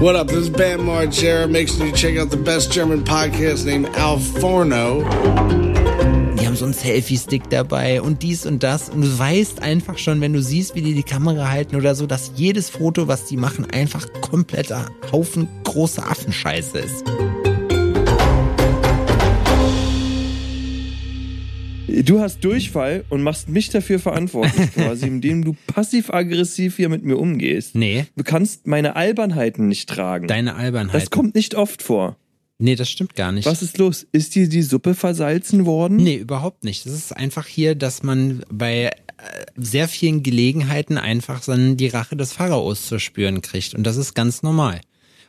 What up? This is Bam Margera. Make sure you check out the best German podcast named Al Forno. Die haben so einen Selfie-Stick dabei und dies und das. Und du weißt einfach schon, wenn du siehst, wie die die Kamera halten oder so, dass jedes Foto, was die machen, einfach kompletter Haufen große Affenscheiße ist. Du hast Durchfall und machst mich dafür verantwortlich, quasi, indem du passiv-aggressiv hier mit mir umgehst. Nee, Du kannst meine Albernheiten nicht tragen. deine Albernheit. das kommt nicht oft vor. nee, das stimmt gar nicht. Was ist los? Ist dir die Suppe versalzen worden? Nee, überhaupt nicht. Das ist einfach hier, dass man bei äh, sehr vielen Gelegenheiten einfach dann die Rache des Pharaos zu spüren kriegt. Und das ist ganz normal.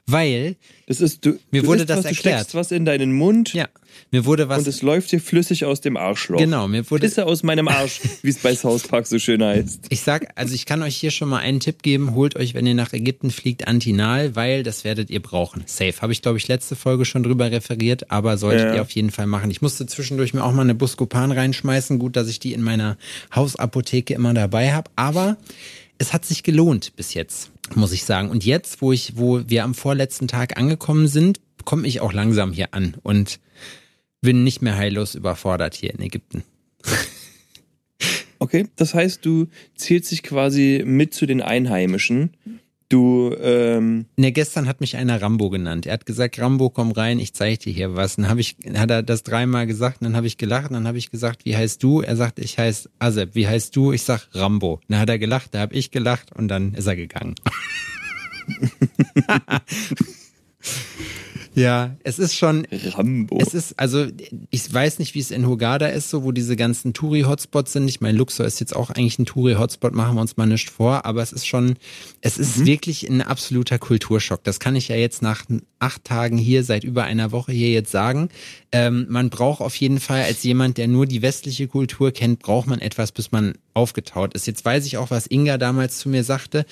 Weil, Das ist, du, Mir du wurde isst das was, erklärt. Du steckst was in deinen Mund ja, mir wurde was. und es läuft dir flüssig aus dem Arschloch. Genau, mir wurde- Pisse aus meinem Arsch, wie es bei South Park so schön heißt. Ich sag, also ich kann euch hier schon mal einen Tipp geben. Holt euch, wenn ihr nach Ägypten fliegt, Antinal, weil das werdet ihr brauchen. Safe. Habe ich, glaube ich, letzte Folge schon drüber referiert, aber solltet Ja. ihr auf jeden Fall machen. Ich musste zwischendurch mir auch mal eine Buscopan reinschmeißen. Gut, dass ich die in meiner Hausapotheke immer dabei habe. Aber es hat sich gelohnt bis jetzt, muss ich sagen. Und jetzt, wo ich, wo wir am vorletzten Tag angekommen sind, komme ich auch langsam hier an und bin nicht mehr heillos überfordert hier in Ägypten. Okay, das heißt, du zählst dich quasi mit zu den Einheimischen. Du, ähm, Ne, gestern hat mich einer Rambo genannt. Er hat gesagt, Rambo, komm rein, ich zeig dir hier was. Dann hab ich, hat er das dreimal gesagt, und dann habe ich gelacht, und dann habe ich gesagt, wie heißt du? Er sagt, ich heiße Azeb. Wie heißt du? Ich sag Rambo. Dann hat er gelacht, da habe ich gelacht und dann ist er gegangen. ja, es ist schon, Rambo. es ist, also, ich weiß nicht, wie es in Hurghada ist, so, wo diese ganzen Touri-Hotspots sind. Ich meine, Luxor ist jetzt auch eigentlich ein Touri-Hotspot, machen wir uns mal nicht vor, aber es ist schon, es ist wirklich ein absoluter Kulturschock. Das kann ich ja jetzt nach acht Tagen hier, seit über einer Woche hier jetzt sagen. Ähm, man braucht auf jeden Fall als jemand, der nur die westliche Kultur kennt, braucht man etwas, bis man aufgetaut ist. Jetzt weiß ich auch, was Inga damals zu mir sagte.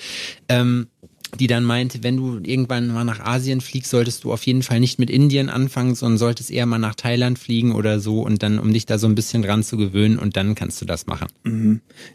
Ähm, die dann meinte, wenn du irgendwann mal nach Asien fliegst, solltest du auf jeden Fall nicht mit Indien anfangen, sondern solltest eher mal nach Thailand fliegen oder so und dann, um dich da so ein bisschen dran zu gewöhnen und dann kannst du das machen.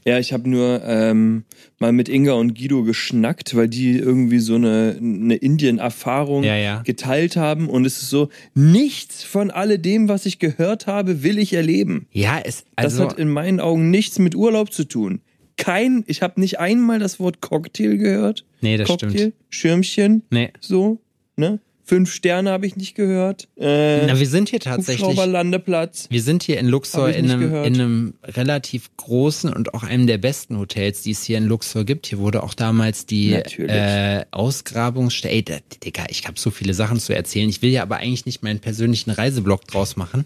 Ja, ich habe nur ähm, mal mit Inga und Guido geschnackt, weil die irgendwie so eine, eine Indien-Erfahrung Ja, ja. geteilt haben und es ist so, nichts von alledem, was ich gehört habe, will ich erleben. Ja, es, Das also, hat in meinen Augen nichts mit Urlaub zu tun. Kein, ich habe nicht einmal das Wort Cocktail gehört. Nee, das Cocktail, stimmt. Schirmchen, nee. so, ne? Fünf Sterne habe ich nicht gehört. Äh, Na, wir sind hier tatsächlich, Hubschrauberlandeplatz. wir sind hier in Luxor in einem, in einem relativ großen und auch einem der besten Hotels, die es hier in Luxor gibt. Hier wurde auch damals die Natürlich. äh, ey, da- Digga, ich habe so viele Sachen zu erzählen. Ich will ja aber eigentlich nicht meinen persönlichen Reiseblog draus machen.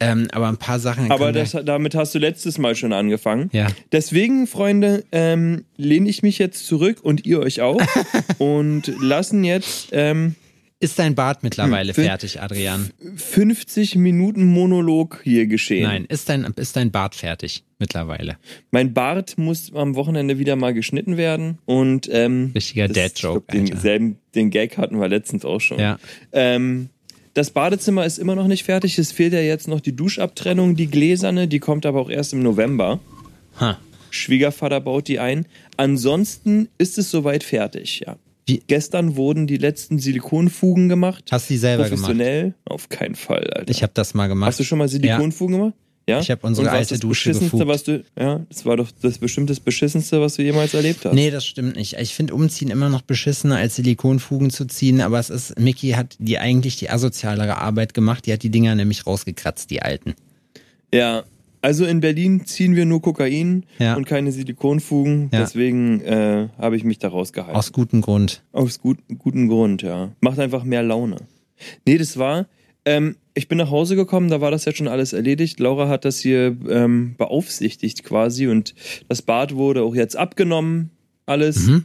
Ähm, aber ein paar Sachen. Aber das, damit hast du letztes Mal schon angefangen. Ja. Deswegen, Freunde, ähm, lehne ich mich jetzt zurück und ihr euch auch und lassen jetzt ähm, Ist dein Bart mittlerweile Hm, fertig, Adrian? 50 Minuten Monolog hier geschehen. Nein, ist dein, ist dein Bart fertig mittlerweile? Mein Bart muss am Wochenende wieder mal geschnitten werden und ähm, Richtiger Dad-Joke, Den, selben, den Gag hatten wir letztens auch schon. Ja. Ähm, das Badezimmer ist immer noch nicht fertig. Es fehlt ja jetzt noch die Duschabtrennung, die gläserne. Die kommt aber auch erst im November. Ha. Schwiegervater baut die ein. Ansonsten ist es soweit fertig, ja. Wie- Gestern wurden die letzten Silikonfugen gemacht. Hast du die selber gemacht? Professionell? Auf keinen Fall, Alter. Ich habe das mal gemacht. Hast du schon mal Silikonfugen gemacht? Ja. Ich hab unsere alte das Dusche Beschissenste, gefugt. was du, ja, das war doch das bestimmt das Beschissenste, was du jemals erlebt hast. Nee, das stimmt nicht. Ich finde Umziehen immer noch beschissener, als Silikonfugen zu ziehen, aber es ist, Mickey hat die eigentlich die asozialere Arbeit gemacht, die hat die Dinger nämlich rausgekratzt, die alten. Ja. Also in Berlin ziehen wir nur Kokain Ja. und keine Silikonfugen. Ja. Deswegen äh, habe ich mich da rausgehalten. Aus gutem Grund. Aus gut, guten Grund, ja. Macht einfach mehr Laune. Nee, das war, ähm, ich bin nach Hause gekommen, da war das ja schon alles erledigt. Laura hat das hier ähm, beaufsichtigt quasi und das Bad wurde auch jetzt abgenommen, alles. Mhm.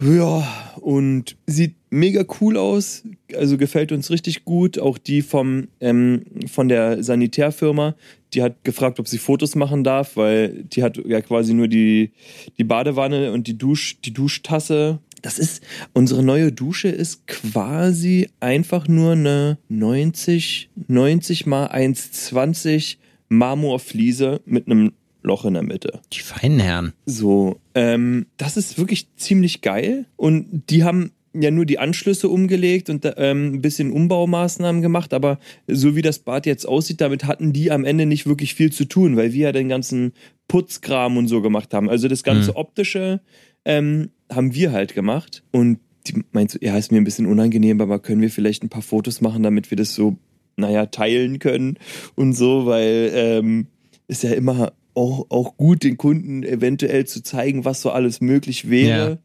Ja, und sieht mega cool aus, also gefällt uns richtig gut. Auch die vom, ähm, von der Sanitärfirma, die hat gefragt, ob sie Fotos machen darf, weil die hat ja quasi nur die, die Badewanne und die, Dusch, die Duschtasse. Das ist, unsere neue Dusche ist quasi einfach nur eine 90, 90 mal 1,20 Marmorfliese mit einem Loch in der Mitte. Die feinen Herren. So, ähm, das ist wirklich ziemlich geil. Und die haben ja nur die Anschlüsse umgelegt und ähm, ein bisschen Umbaumaßnahmen gemacht, aber so wie das Bad jetzt aussieht, damit hatten die am Ende nicht wirklich viel zu tun, weil wir ja den ganzen Putzkram und so gemacht haben. Also das ganze Mhm. optische ähm, haben wir halt gemacht und die meint so, ja, ist mir ein bisschen unangenehm, aber können wir vielleicht ein paar Fotos machen, damit wir das so, naja, teilen können und so, weil ähm, ist ja immer auch, auch gut, den Kunden eventuell zu zeigen, was so alles möglich wäre.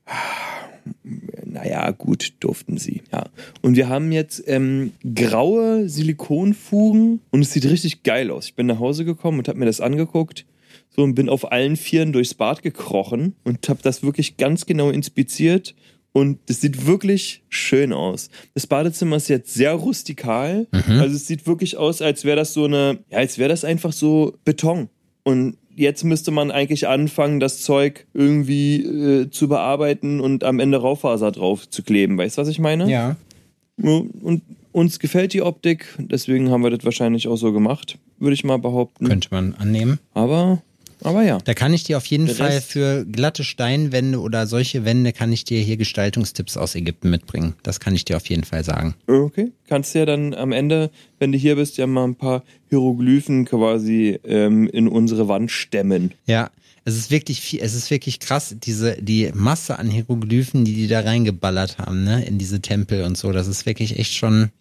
Naja, gut, durften sie, ja. Und wir haben jetzt ähm, graue Silikonfugen und es sieht richtig geil aus. Ich bin nach Hause gekommen und habe mir das angeguckt so und bin auf allen Vieren durchs Bad gekrochen und habe das wirklich ganz genau inspiziert und es sieht wirklich schön aus. Das Badezimmer ist jetzt sehr rustikal, also es sieht wirklich aus, als wäre das so eine, ja, als wäre das einfach so Beton und jetzt müsste man eigentlich anfangen, das Zeug irgendwie äh, zu bearbeiten und am Ende Raufaser drauf zu kleben. Weißt du, was ich meine? Ja. Ja, Und uns gefällt die Optik, deswegen haben wir das wahrscheinlich auch so gemacht, würde ich mal behaupten. Könnte man annehmen. Aber, aber ja. Da kann ich dir auf jeden Der Fall für glatte Steinwände oder solche Wände kann ich dir hier Gestaltungstipps aus Ägypten mitbringen. Das kann ich dir auf jeden Fall sagen. Okay. Kannst ja dann am Ende, wenn du hier bist, ja mal ein paar Hieroglyphen quasi ähm, in unsere Wand stemmen. Ja, es ist wirklich viel, es ist wirklich krass, diese, die Masse an Hieroglyphen, die die da reingeballert haben, ne, in diese Tempel und so. Das ist wirklich echt schon,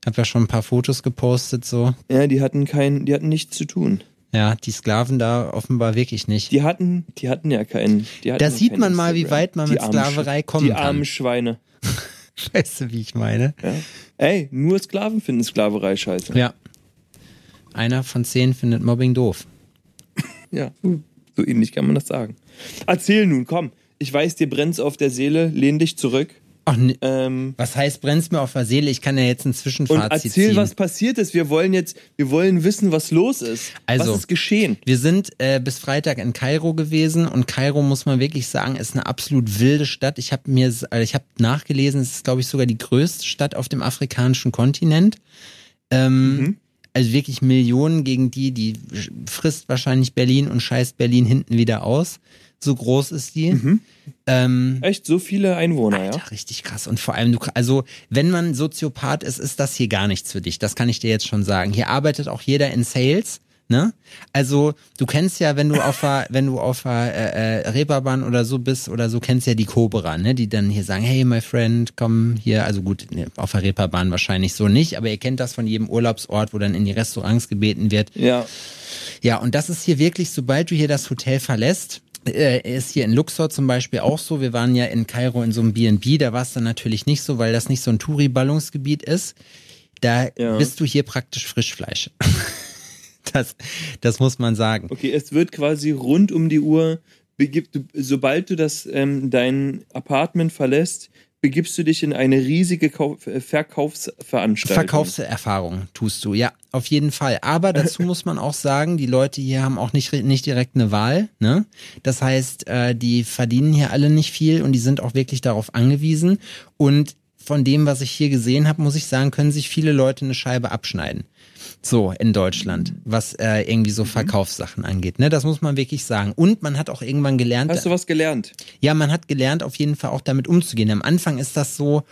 ich habe ja schon ein paar Fotos gepostet, so. Ja, die hatten kein, die hatten nichts zu tun. Ja, die Sklaven da offenbar wirklich nicht. Die hatten, die hatten ja keinen. Die hatten Da sieht kein man mal, wie weit man Die mit Sklaverei Sch- kommen Die kann. armen Schweine. Weißt du, wie ich meine? Ja. Ey, nur Sklaven finden Sklaverei scheiße. Ja. Einer von zehn findet Mobbing doof. Ja, so ähnlich kann man das sagen. Erzähl nun, komm. Ich weiß, dir brennt's auf der Seele. Lehn dich zurück. Ach, ne, Ähm, was heißt brennt's mir auf der Seele? Ich kann ja jetzt ein und Zwischenfazit erzähl, ziehen. was passiert ist. Wir wollen jetzt, wir wollen wissen, was los ist. Also, was ist geschehen? Wir sind äh, bis Freitag in Kairo gewesen und Kairo muss man wirklich sagen, ist eine absolut wilde Stadt. Ich habe mir, äh, ich habe nachgelesen, es ist glaube ich sogar die größte Stadt auf dem afrikanischen Kontinent. Ähm, Also wirklich Millionen gegen die, die frisst wahrscheinlich Berlin und scheißt Berlin hinten wieder aus. So groß ist die. Ähm, Echt, so viele Einwohner, ja? Alter, richtig krass. Und vor allem, du, also, wenn man Soziopath ist, ist das hier gar nichts für dich. Das kann ich dir jetzt schon sagen. Hier arbeitet auch jeder in Sales. Ne? Also du kennst ja, wenn du auf der, wenn du auf der äh, äh, Reeperbahn oder so bist oder so, kennst ja die Cobra, ne? Die dann hier sagen, hey my friend, komm hier, also gut, ne, auf der Reeperbahn wahrscheinlich so nicht, aber ihr kennt das von jedem Urlaubsort, wo dann in die Restaurants gebeten wird, Ja. ja, und das ist hier wirklich, sobald du hier das Hotel verlässt, äh, ist hier in Luxor zum Beispiel auch so. Wir waren ja in Kairo in so einem B&B, da war es dann natürlich nicht so, weil das nicht so ein Touri-Ballungsgebiet ist. Da Ja. bist du hier praktisch Frischfleisch. das, das muss man sagen. Okay, es wird quasi rund um die Uhr, sobald du das ähm, dein Apartment verlässt, begibst du dich in eine riesige Kauf, äh, Verkaufsveranstaltung. Verkaufserfahrung tust du, ja, auf jeden Fall. Aber dazu muss man auch sagen, die Leute hier haben auch nicht, nicht direkt eine Wahl. Ne? Das heißt, äh, die verdienen hier alle nicht viel und die sind auch wirklich darauf angewiesen. Und von dem, was ich hier gesehen habe, muss ich sagen, können sich viele Leute eine Scheibe abschneiden. So in Deutschland, was äh, irgendwie Mhm. so Verkaufssachen angeht. Ne? Das muss man wirklich sagen. Und man hat auch irgendwann gelernt, Hast du was gelernt? ja, man hat gelernt, auf jeden Fall auch damit umzugehen. Am Anfang ist das so,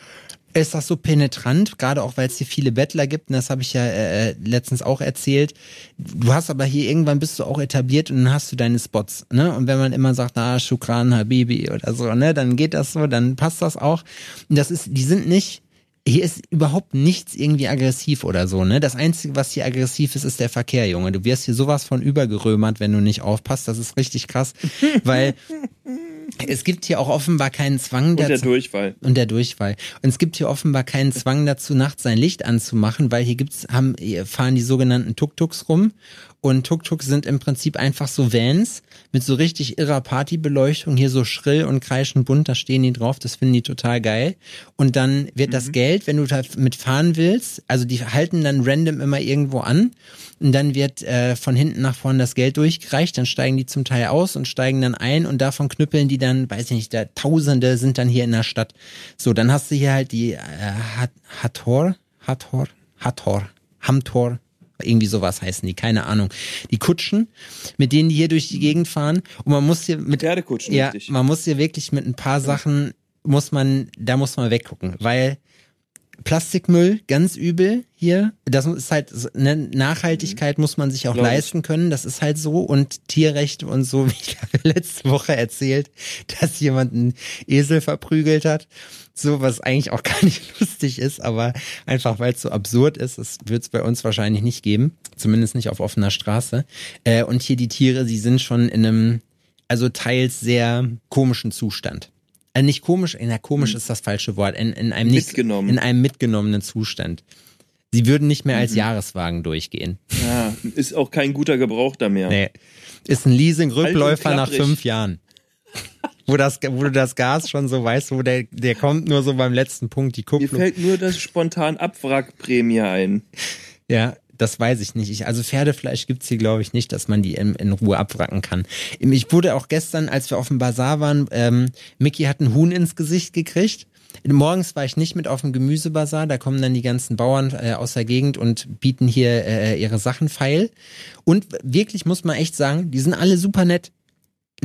ist das so penetrant, gerade auch weil es hier viele Bettler gibt. Und das habe ich ja äh, äh, letztens auch erzählt. Du hast aber hier irgendwann bist du auch etabliert und dann hast du deine Spots. Ne? Und wenn man immer sagt, ah, Shukran, Habibi oder so, ne, dann geht das so, dann passt das auch. Und das ist, die sind nicht hier ist überhaupt nichts irgendwie aggressiv oder so, ne? Das Einzige, was hier aggressiv ist, ist der Verkehr, Junge. Du wirst hier sowas von übergerömert, wenn du nicht aufpasst. Das ist richtig krass, weil es gibt hier auch offenbar keinen Zwang Und der dazu. Durchfall. Und der Durchfall. Und es gibt hier offenbar keinen Zwang dazu, nachts sein Licht anzumachen, weil hier gibt's, haben, hier fahren die sogenannten Tuk-Tuks rum. Und Tuk-Tuks sind im Prinzip einfach so Vans mit so richtig irrer Partybeleuchtung, hier so schrill und kreischend bunt, da stehen die drauf, das finden die total geil. Und dann wird das Geld, wenn du da mitfahren willst, also die halten dann random immer irgendwo an und dann wird äh, von hinten nach vorne das Geld durchgereicht, dann steigen die zum Teil aus und steigen dann ein und davon knüppeln die dann, weiß ich nicht, da Tausende sind dann hier in der Stadt. So, dann hast du hier halt die äh, Hat- Hathor, Hathor, Hathor, Hamtor, irgendwie sowas heißen die, keine Ahnung. Die Kutschen, mit denen die hier durch die Gegend fahren und man muss hier mit Pferdekutschen, ja, richtig. man muss hier wirklich mit ein paar Sachen muss man, da muss man weggucken, weil Plastikmüll, ganz übel hier. Das ist halt, eine Nachhaltigkeit muss man sich auch Glaub leisten können. Das ist halt so. Und Tierrechte und so, wie ich habe letzte Woche erzählt, dass jemand einen Esel verprügelt hat. So, was eigentlich auch gar nicht lustig ist, aber einfach weil es so absurd ist, das wird es bei uns wahrscheinlich nicht geben. Zumindest nicht auf offener Straße. Äh, und hier die Tiere, sie sind schon in einem, also teils sehr komischen Zustand äh, nicht komisch, na komisch mhm. ist das falsche Wort, in, in einem nicht, in einem mitgenommenen Zustand. Sie würden nicht mehr als mhm. Jahreswagen durchgehen. Ja, ist auch kein guter Gebrauch da mehr. Nee. Ist ein Leasing-Rückläufer nach fünf Jahren. wo, das, wo du das Gas schon so weißt, wo der, der kommt nur so beim letzten Punkt, die Kupplung. Mir fällt nur das spontan Abwrackprämie ein. Ja, das weiß ich nicht. Ich, also Pferdefleisch gibt's hier, glaube ich, nicht, dass man die in, in, Ruhe abwracken kann. Ich wurde auch gestern, als wir auf dem Bazar waren, ähm, Mickey hat ein Huhn ins Gesicht gekriegt. Morgens war ich nicht mit auf dem Gemüsebazar, da kommen dann die ganzen Bauern äh, aus der Gegend und bieten hier äh, ihre Sachen feil. Und wirklich muss man echt sagen, die sind alle super nett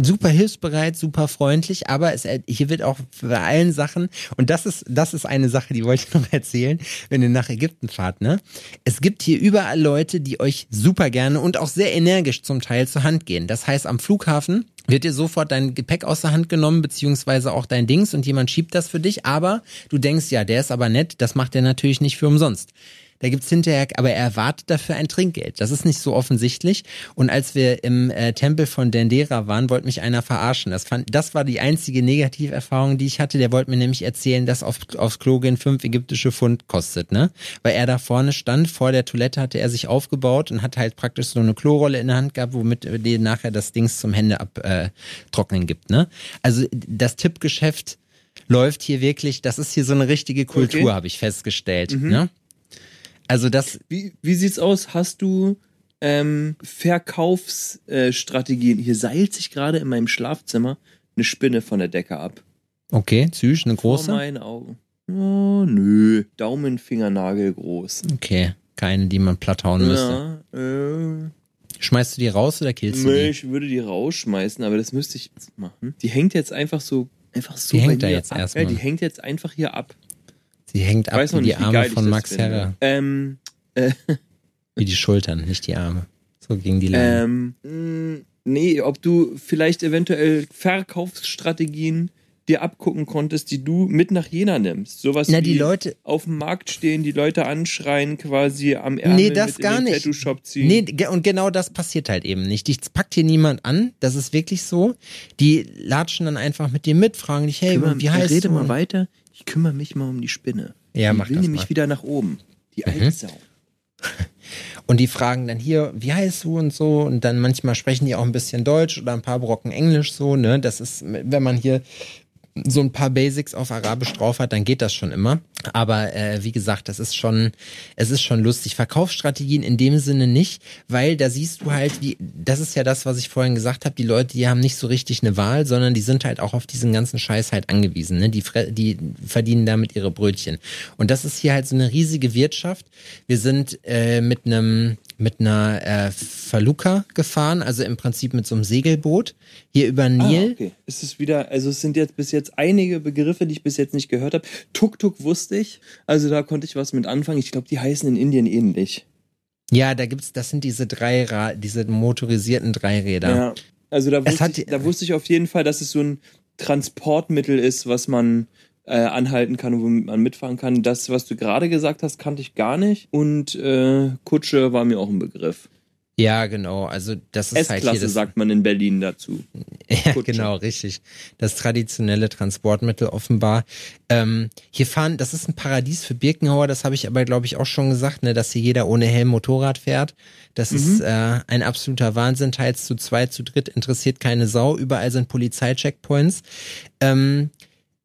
super hilfsbereit, super freundlich, aber es, hier wird auch bei allen Sachen, und das ist, das ist eine Sache, die wollte ich noch erzählen, wenn ihr nach Ägypten fahrt, ne? Es gibt hier überall Leute, die euch super gerne und auch sehr energisch zum Teil zur Hand gehen. Das heißt, am Flughafen wird dir sofort dein Gepäck aus der Hand genommen, beziehungsweise auch dein Dings und jemand schiebt das für dich, aber du denkst, ja, der ist aber nett, das macht er natürlich nicht für umsonst. Da gibt's hinterher, aber er erwartet dafür ein Trinkgeld. Das ist nicht so offensichtlich. Und als wir im äh, Tempel von Dendera waren, wollte mich einer verarschen. Das, fand, das war die einzige Negativerfahrung, die ich hatte. Der wollte mir nämlich erzählen, dass auf, aufs Klo gehen fünf ägyptische Pfund kostet, ne? Weil er da vorne stand, vor der Toilette hatte er sich aufgebaut und hat halt praktisch so eine Klorolle in der Hand gehabt, womit dir nachher das Dings zum Hände abtrocknen äh, gibt, ne? Also das Tippgeschäft läuft hier wirklich, das ist hier so eine richtige Kultur, okay. habe ich festgestellt. Mhm. Ne? Also das. Wie, wie sieht's aus? Hast du ähm, Verkaufsstrategien? Äh, Hier seilt sich gerade in meinem Schlafzimmer eine Spinne von der Decke ab. Okay, süß, eine große. Vor meinen Augen. Oh, nö, Daumenfingernagel groß. Okay, keine, die man platt hauen müsste. Ja, äh, Schmeißt du die raus oder killst du die? ich würde die rausschmeißen, aber das müsste ich jetzt machen. Die hängt jetzt einfach so, einfach so. Die hängt da jetzt erstmal. Ja, die hängt jetzt einfach hier ab. Sie hängt ab wie die Arme von Max Herrer. Ähm, äh, wie die Schultern, nicht die Arme. So gegen die Leine. Ähm, nee, ob du vielleicht eventuell Verkaufsstrategien dir abgucken konntest, die du mit nach Jena nimmst. Sowas Na, die Leute auf dem Markt stehen, die Leute anschreien, quasi am Ärmel nee, das mit gar in den nicht. Tattoo-Shop ziehen. Nee, und genau das passiert halt eben nicht. Dich packt hier niemand an, das ist wirklich so. Die latschen dann einfach mit dir mit, fragen dich, hey, Kümmer, wie heißt rede du? mal weiter, ich kümmere mich mal um die Spinne. Ja, die mach will das nämlich mal. wieder nach oben. Die alte mhm. Sau. Und die fragen dann hier, wie heißt du und so. Und dann manchmal sprechen die auch ein bisschen Deutsch oder ein paar Brocken Englisch so, ne? Das ist, wenn man hier so ein paar Basics auf Arabisch drauf hat, dann geht das schon immer. Aber äh, wie gesagt, das ist schon, es ist schon lustig. Verkaufsstrategien in dem Sinne nicht, weil da siehst du halt, wie, das ist ja das, was ich vorhin gesagt habe, die Leute, die haben nicht so richtig eine Wahl, sondern die sind halt auch auf diesen ganzen Scheiß halt angewiesen. Ne? Die, die verdienen damit ihre Brötchen. Und das ist hier halt so eine riesige Wirtschaft. Wir sind äh, mit einem mit einer äh, Faluka gefahren, also im Prinzip mit so einem Segelboot hier über ah, Nil. Ah, okay. Es ist wieder, also es sind jetzt bis jetzt einige Begriffe, die ich bis jetzt nicht gehört habe. Tuk-Tuk wusste ich, also da konnte ich was mit anfangen. Ich glaube, die heißen in Indien ähnlich. Ja, da gibt's, das sind diese drei, Ra diese motorisierten Dreiräder. Ja, also da wusste, ich, da wusste ich auf jeden Fall, dass es so ein Transportmittel ist, was man äh, anhalten kann, womit man mitfahren kann. Das, was du gerade gesagt hast, kannte ich gar nicht. Und äh, Kutsche war mir auch ein Begriff. Ja, genau. Also das ist halt hier das, sagt man in Berlin dazu. ja, genau, richtig. Das traditionelle Transportmittel offenbar. Ähm, hier fahren, das ist ein Paradies für Birkenhauer. Das habe ich aber, glaube ich, auch schon gesagt, ne, dass hier jeder ohne Helm Motorrad fährt. Das mhm. ist äh, ein absoluter Wahnsinn. Teils zu zwei, zu dritt interessiert keine Sau. Überall sind Polizeicheckpoints. Ähm,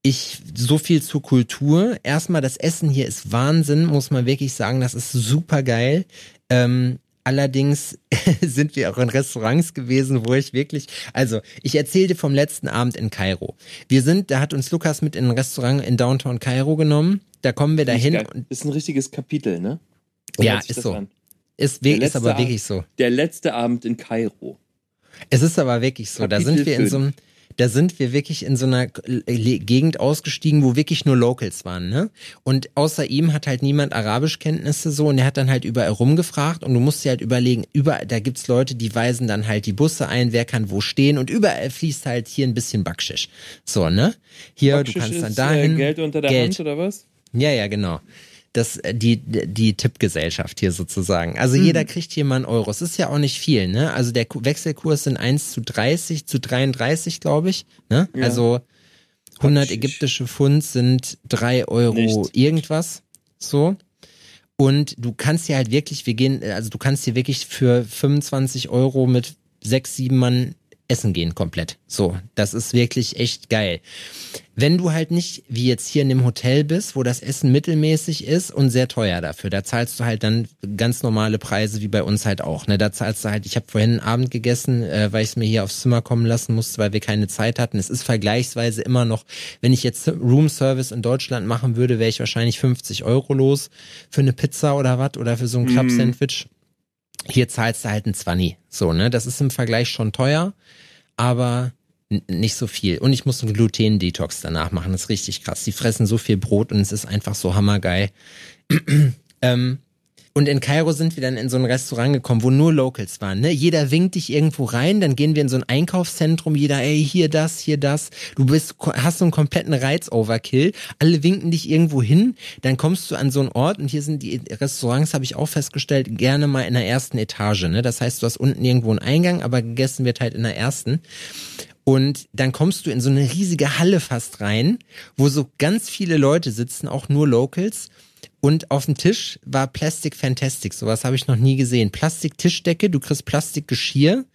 ich so viel zur Kultur. Erstmal das Essen hier ist Wahnsinn, muss man wirklich sagen. Das ist super geil. Ähm, allerdings sind wir auch in Restaurants gewesen, wo ich wirklich, also ich erzählte vom letzten Abend in Kairo. Wir sind, da hat uns Lukas mit in ein Restaurant in Downtown Kairo genommen. Da kommen wir dahin. Ist ein richtiges Kapitel, ne? Ja, ist so. An? Ist, ist aber wirklich so. Der letzte Abend in Kairo. Es ist aber wirklich so. Kapitel da sind wir in so einem da sind wir wirklich in so einer Gegend ausgestiegen, wo wirklich nur Locals waren, ne? Und außer ihm hat halt niemand Arabischkenntnisse so und er hat dann halt überall rumgefragt und du musst dir halt überlegen, überall, da gibt's Leute, die weisen dann halt die Busse ein, wer kann wo stehen und überall fließt halt hier ein bisschen Backschisch. So, ne? Hier, Backschisch du kannst dann ist, dahin. Äh, Geld unter der Geld. Hand oder was? Ja, ja, genau. Das, äh, die, die Tippgesellschaft hier sozusagen. Also Hm. jeder kriegt hier mal einen Euro. Es ist ja auch nicht viel, ne? Also der Ku- Wechselkurs sind 1 zu 30, zu 33, glaube ich. Ne? Ja. Also 100 Quatsch. ägyptische Pfund sind 3 Euro Nichts. irgendwas. So. Und du kannst hier halt wirklich, wir gehen, also du kannst hier wirklich für 25 Euro mit sechs, sieben Mann essen gehen komplett. So, das ist wirklich echt geil. Wenn du halt nicht wie jetzt hier in dem Hotel bist, wo das Essen mittelmäßig ist und sehr teuer dafür, da zahlst du halt dann ganz normale Preise wie bei uns halt auch. Ne, da zahlst du halt. Ich habe vorhin einen Abend gegessen, äh, weil ich es mir hier aufs Zimmer kommen lassen musste, weil wir keine Zeit hatten. Es ist vergleichsweise immer noch, wenn ich jetzt Room Service in Deutschland machen würde, wäre ich wahrscheinlich 50 Euro los für eine Pizza oder was oder für so ein Club Sandwich. Hier zahlst du halt ein 20. So, ne? Das ist im Vergleich schon teuer, aber nicht so viel. Und ich muss einen Gluten-Detox danach machen. Das ist richtig krass. Die fressen so viel Brot und es ist einfach so hammergeil. ähm, und in Kairo sind wir dann in so ein Restaurant gekommen, wo nur Locals waren. Ne? Jeder winkt dich irgendwo rein, dann gehen wir in so ein Einkaufszentrum, jeder, ey, hier das, hier das. Du bist, hast so einen kompletten Reiz-Overkill. Alle winken dich irgendwo hin, dann kommst du an so einen Ort und hier sind die Restaurants, habe ich auch festgestellt, gerne mal in der ersten Etage. Ne? Das heißt, du hast unten irgendwo einen Eingang, aber gegessen wird halt in der ersten. Und dann kommst du in so eine riesige Halle fast rein, wo so ganz viele Leute sitzen, auch nur Locals. Und auf dem Tisch war Plastic Fantastic. Sowas habe ich noch nie gesehen. Plastik-Tischdecke, du kriegst Plastikgeschirr.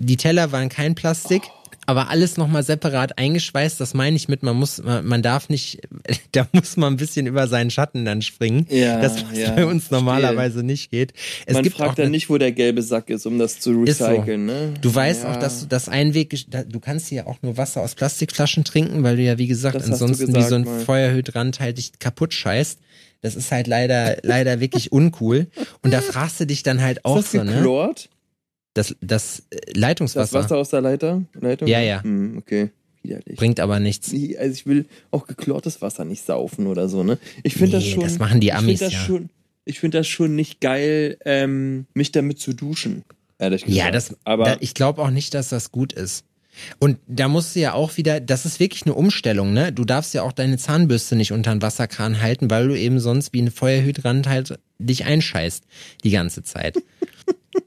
Die Teller waren kein Plastik, aber alles nochmal separat eingeschweißt. Das meine ich mit, man muss, man, man darf nicht, da muss man ein bisschen über seinen Schatten dann springen. Ja, das, was ja, bei uns verstehe. normalerweise nicht geht. Es Man fragt dann nicht, wo der gelbe Sack ist, um das zu ist so. recyceln, ne? Du weißt Ja. auch, dass du das Einweg, du kannst hier auch nur Wasser aus Plastikflaschen trinken, weil du ja, wie gesagt, Das ansonsten wie gesagt so ein. Feuerhydrant halt dich kaputt scheißt. Das ist halt leider, leider wirklich uncool. Und da fragst du dich dann halt auch Ist das so, ne? geklort? Das, das äh, Das Leitungswasser Wasser aus der Leiter? Leitung? Ja, ja. Hm, okay. Widerlich. bringt aber nichts. Also ich will auch geklortes Wasser nicht saufen oder so, ne? Ich finde das Nee, schon. das machen die Amis, ich finde das ja. schon. Ich finde das schon nicht geil, ähm, mich damit zu duschen. Ehrlich gesagt. Ja, das, aber da, ich glaube auch nicht, dass das gut ist. Und da musst du ja auch wieder, das ist wirklich eine Umstellung, ne? Du darfst ja auch deine Zahnbürste nicht unter den Wasserkran halten, weil du eben sonst wie ein Feuerhydrant halt dich einscheißt die ganze Zeit.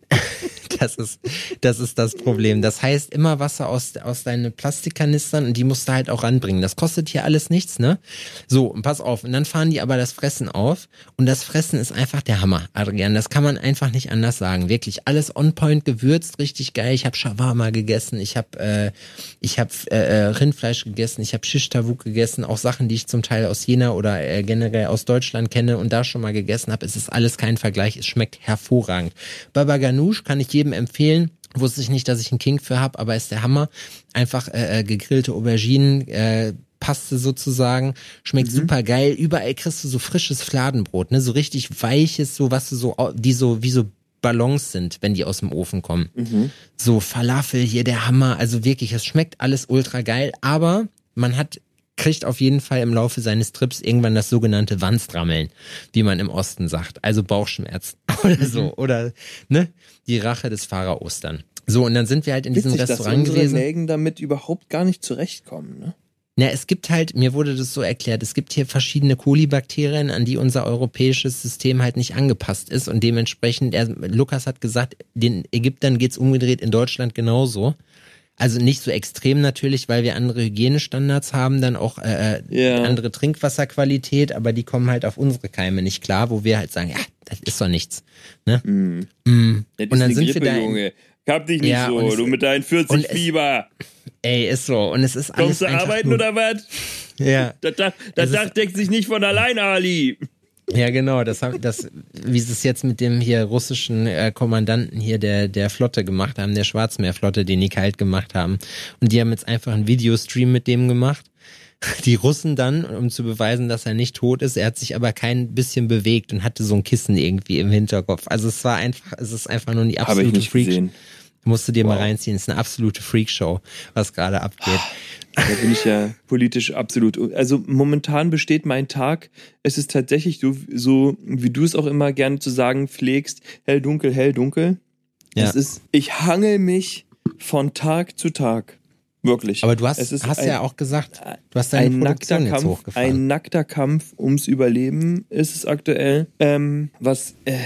Das ist, das ist das Problem. Das heißt, immer Wasser aus, aus deinen Plastikkanistern und die musst du halt auch ranbringen. Das kostet hier alles nichts, ne? So, und pass auf. Und dann fahren die aber das Fressen auf. Und das Fressen ist einfach der Hammer, Adrian. Das kann man einfach nicht anders sagen. Wirklich alles on point gewürzt, richtig geil. Ich habe Shawarma gegessen, ich habe äh, habe äh, äh, Rindfleisch gegessen, ich habe Shish Tavuk gegessen, auch Sachen, die ich zum Teil aus Jena oder äh, generell aus Deutschland kenne und da schon mal gegessen habe. Es ist alles kein Vergleich. Es schmeckt hervorragend. Baba Ganoush kann ich jedem empfehlen. Wusste ich nicht, dass ich einen King für habe, aber ist der Hammer. Einfach äh, äh, gegrillte Auberginen, äh, Paste sozusagen, schmeckt super geil. Überall kriegst du so frisches Fladenbrot, ne, so richtig weiches, so was du so, die so wie so Ballons sind, wenn die aus dem Ofen kommen. So Falafel hier der Hammer, also wirklich, es schmeckt alles ultra geil, aber man hat kriegt auf jeden Fall im Laufe seines Trips irgendwann das sogenannte Wandstrammeln, wie man im Osten sagt, also Bauchschmerzen oder so oder ne, die Rache des Pharaos dann. So und dann sind wir halt in diesem witzig, dass Restaurant unsere gewesen. Mägen damit überhaupt gar nicht zurechtkommen, ne? Na, es gibt halt, mir wurde das so erklärt, es gibt hier verschiedene Kolibakterien, an die unser europäisches System halt nicht angepasst ist und dementsprechend, er, Lukas hat gesagt, den Ägyptern geht's umgedreht in Deutschland genauso. Also nicht so extrem natürlich, weil wir andere Hygienestandards haben, dann auch äh, Ja. andere Trinkwasserqualität, aber die kommen halt auf unsere Keime nicht klar, wo wir halt sagen, ja, das ist doch nichts. Ne? Mm. Das Und dann sind eine wir Grippe, da in- Junge. Hab dich nicht Ja, so, es- du mit deinen 40 und es- Fieber. Ey, ist so. Und es ist alles Kommst du arbeiten nur, oder was? Ja. Das das ist- Dach deckt sich nicht von allein, Ali. Ja, genau, das das, wie sie es jetzt mit dem hier russischen äh, Kommandanten hier der, der Flotte gemacht haben, der Schwarzmeerflotte, den die kalt gemacht haben. Und die haben jetzt einfach einen Videostream mit dem gemacht. Die Russen dann, um zu beweisen, dass er nicht tot ist, er hat sich aber kein bisschen bewegt und hatte so ein Kissen irgendwie im Hinterkopf. Also es war einfach, es ist einfach nur die absolute Freak. Musst du dir wow. mal reinziehen. Das ist eine absolute Freakshow, was gerade abgeht. Da bin ich ja politisch absolut. Also momentan besteht mein Tag. Es ist tatsächlich so, so wie du es auch immer gerne zu sagen pflegst, hell, dunkel, hell, dunkel. Ja. Es ist, ich hangel mich von Tag zu Tag. Wirklich. Aber du hast, hast ein, ja auch gesagt, du hast deine ein Produktion nackter Kampf, hochgefahren. Ein nackter Kampf ums Überleben ist es aktuell. Ähm, was, äh,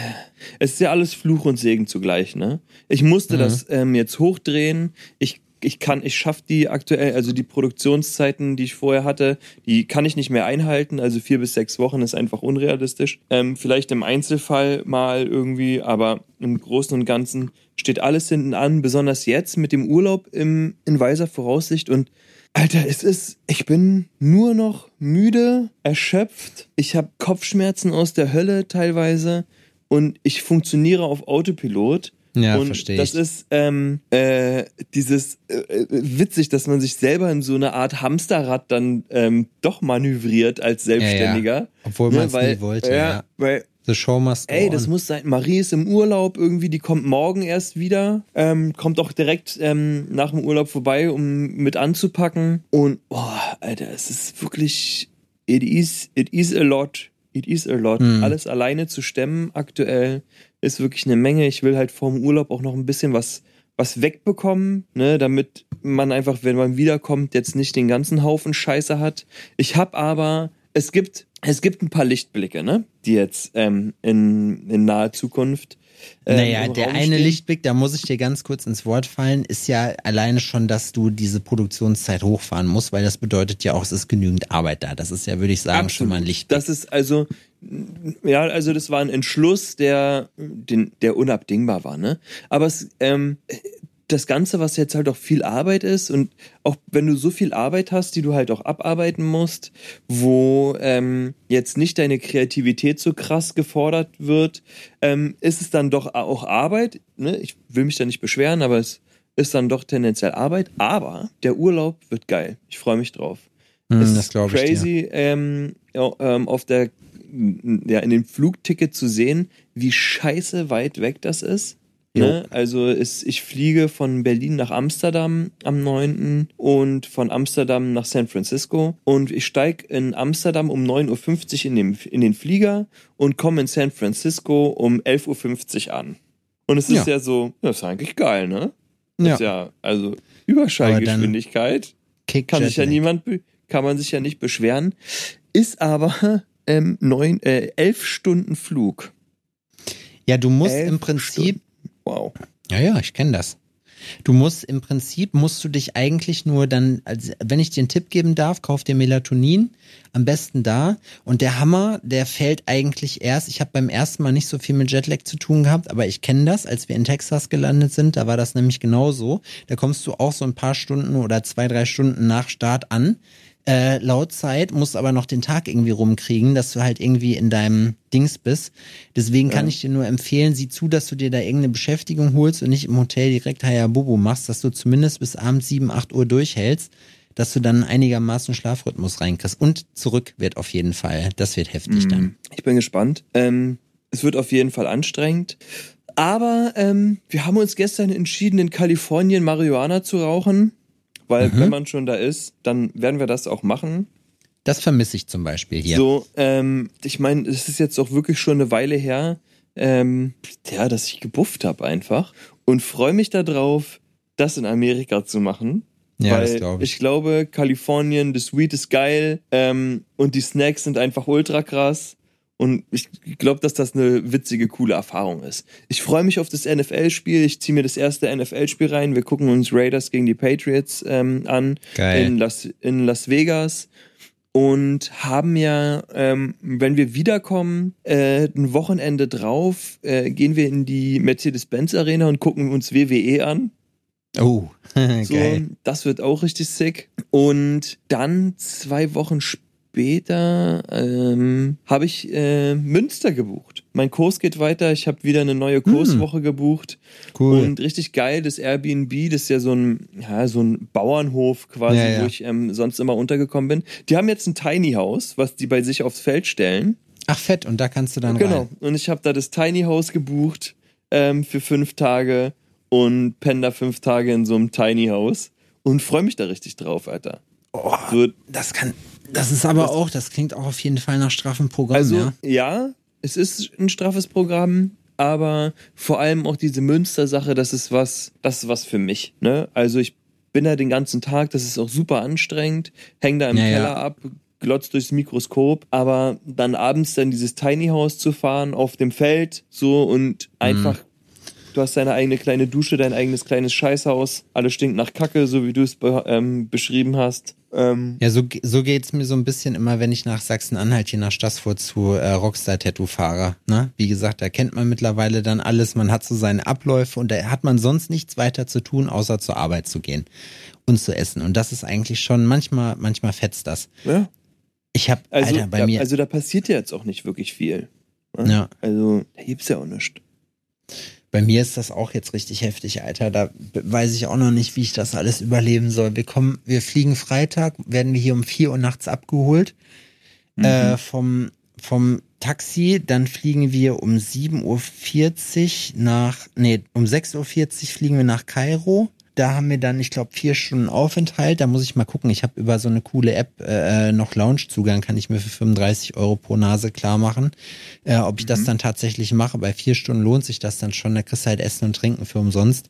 es ist ja alles Fluch und Segen zugleich, ne? Ich musste mhm. das ähm, jetzt hochdrehen. Ich ich kann, ich schaffe die aktuell, also die Produktionszeiten, die ich vorher hatte, die kann ich nicht mehr einhalten. Also vier bis sechs Wochen ist einfach unrealistisch. Ähm, vielleicht im Einzelfall mal irgendwie, aber im Großen und Ganzen steht alles hinten an, besonders jetzt mit dem Urlaub im, in weiser Voraussicht und Alter, es ist, ich bin nur noch müde, erschöpft. Ich habe Kopfschmerzen aus der Hölle teilweise und ich funktioniere auf Autopilot. Ja, verstehe ich. Das ist ähm, äh, dieses äh, äh, witzig, dass man sich selber in so eine Art Hamsterrad dann ähm, doch manövriert als Selbstständiger. Ja, ja. Obwohl man es ja, nie wollte. Ja, ja. Weil The show must go Ey, das on. muss sein. Marie ist im Urlaub irgendwie, die kommt morgen erst wieder. Ähm, kommt auch direkt ähm, nach dem Urlaub vorbei, um mit anzupacken. Und, boah, Alter, es ist wirklich, it is, it is a lot. It is a lot. Mhm. Alles alleine zu stemmen aktuell ist wirklich eine Menge. Ich will halt vorm Urlaub auch noch ein bisschen was, was wegbekommen, ne, damit man einfach, wenn man wiederkommt, jetzt nicht den ganzen Haufen Scheiße hat. Ich habe aber, es gibt, es gibt ein paar Lichtblicke, ne, die jetzt ähm, in, in naher Zukunft ähm, naja, der eine stehen. Lichtblick, da muss ich dir ganz kurz ins Wort fallen, ist ja alleine schon, dass du diese Produktionszeit hochfahren musst, weil das bedeutet ja auch, es ist genügend Arbeit da. Das ist ja, würde ich sagen, Absolut. schon mal ein Lichtblick. Das ist also, ja, also das war ein Entschluss, der, den, der unabdingbar war, ne? Aber es, ähm, das Ganze, was jetzt halt auch viel Arbeit ist und auch wenn du so viel Arbeit hast, die du halt auch abarbeiten musst, wo ähm, jetzt nicht deine Kreativität so krass gefordert wird, ähm, ist es dann doch auch Arbeit. Ne? Ich will mich da nicht beschweren, aber es ist dann doch tendenziell Arbeit. Aber der Urlaub wird geil. Ich freue mich drauf. Mm, es das glaube ich. Crazy, ähm, ähm, auf der ja, in dem Flugticket zu sehen, wie scheiße weit weg das ist. Ne? Also ist, ich fliege von Berlin nach Amsterdam am 9. und von Amsterdam nach San Francisco. Und ich steige in Amsterdam um 9.50 Uhr in, dem, in den Flieger und komme in San Francisco um 11.50 Uhr an. Und es ist ja, ja so, das ist eigentlich geil, ne? Das ja. ist ja, also Überschallgeschwindigkeit. Kann sich ja niemand, kann man sich ja nicht beschweren. Ist aber ähm, neun, äh, elf Stunden Flug. Ja, du musst elf im Prinzip Stunden. Wow. Ja, ja, ich kenne das. Du musst im Prinzip, musst du dich eigentlich nur dann, also wenn ich dir einen Tipp geben darf, kauf dir Melatonin, am besten da. Und der Hammer, der fällt eigentlich erst, ich habe beim ersten Mal nicht so viel mit Jetlag zu tun gehabt, aber ich kenne das, als wir in Texas gelandet sind, da war das nämlich genauso. Da kommst du auch so ein paar Stunden oder zwei, drei Stunden nach Start an äh, laut Zeit, musst aber noch den Tag irgendwie rumkriegen, dass du halt irgendwie in deinem Dings bist. Deswegen kann ich dir nur empfehlen, sieh zu, dass du dir da irgendeine Beschäftigung holst und nicht im Hotel direkt Hayabubu machst, dass du zumindest bis abends 7, 8 Uhr durchhältst, dass du dann einigermaßen Schlafrhythmus reinkriegst. Und zurück wird auf jeden Fall. Das wird heftig mhm. dann. Ich bin gespannt. Ähm, es wird auf jeden Fall anstrengend. Aber ähm, wir haben uns gestern entschieden, in Kalifornien Marihuana zu rauchen. Weil mhm. wenn man schon da ist, dann werden wir das auch machen. Das vermisse ich zum Beispiel hier. So, ähm, ich meine, es ist jetzt auch wirklich schon eine Weile her, ähm, ja, dass ich gebufft habe einfach und freue mich darauf, das in Amerika zu machen. Ja, weil das glaub ich. ich glaube, Kalifornien, das Weed ist geil ähm, und die Snacks sind einfach ultra krass. Und ich glaube, dass das eine witzige, coole Erfahrung ist. Ich freue mich auf das NFL-Spiel. Ich ziehe mir das erste NFL-Spiel rein. Wir gucken uns Raiders gegen die Patriots ähm, an Geil. In, Las, in Las Vegas. Und haben ja, ähm, wenn wir wiederkommen, äh, ein Wochenende drauf, äh, gehen wir in die Mercedes-Benz-Arena und gucken uns WWE an. Oh, geil. So, das wird auch richtig sick. Und dann zwei Wochen später später ähm, habe ich äh, Münster gebucht. Mein Kurs geht weiter. Ich habe wieder eine neue Kurswoche hm. gebucht. Cool. Und richtig geil, das Airbnb, das ist ja so ein, ja, so ein Bauernhof quasi, ja, ja. wo ich ähm, sonst immer untergekommen bin. Die haben jetzt ein Tiny House, was die bei sich aufs Feld stellen. Ach fett, und da kannst du dann Genau. Rein. Und ich habe da das Tiny House gebucht ähm, für fünf Tage und penne da fünf Tage in so einem Tiny House und freue mich da richtig drauf, Alter. Oh, so, das kann, das ist aber das, auch, das klingt auch auf jeden Fall nach straffen Programm. Also ja, ja es ist ein straffes Programm, aber vor allem auch diese Münster-Sache, das ist was, das ist was für mich. Ne? Also ich bin da den ganzen Tag, das ist auch super anstrengend, häng da im ja, Keller ja. ab, glotzt durchs Mikroskop, aber dann abends dann dieses Tiny House zu fahren auf dem Feld so und einfach mhm. Du hast deine eigene kleine Dusche, dein eigenes kleines Scheißhaus. Alles stinkt nach Kacke, so wie du es be ähm, beschrieben hast. Ähm, ja, so, so geht's mir so ein bisschen immer, wenn ich nach Sachsen-Anhalt hier nach Stassfurt zu äh, Rockstar-Tattoo fahre. Ne? Wie gesagt, da kennt man mittlerweile dann alles. Man hat so seine Abläufe und da hat man sonst nichts weiter zu tun, außer zur Arbeit zu gehen und zu essen. Und das ist eigentlich schon, manchmal, manchmal fetzt das. Ja. Ich habe, also, Alter, bei da, mir. Also da passiert ja jetzt auch nicht wirklich viel. Ne? Ja. Also da gibt's ja auch nichts. Bei mir ist das auch jetzt richtig heftig, Alter. Da weiß ich auch noch nicht, wie ich das alles überleben soll. Wir kommen, wir fliegen Freitag, werden wir hier um vier Uhr nachts abgeholt mhm. äh, vom vom Taxi. Dann fliegen wir um 7.40 Uhr nach, nee, um 6.40 Uhr fliegen wir nach Kairo. Da haben wir dann, ich glaube, vier Stunden Aufenthalt. Da muss ich mal gucken. Ich habe über so eine coole App äh, noch Lounge-Zugang, kann ich mir für 35 Euro pro Nase klar machen. Äh, ob ich mhm. das dann tatsächlich mache. Bei vier Stunden lohnt sich das dann schon. Da kriegst du halt Essen und Trinken für umsonst.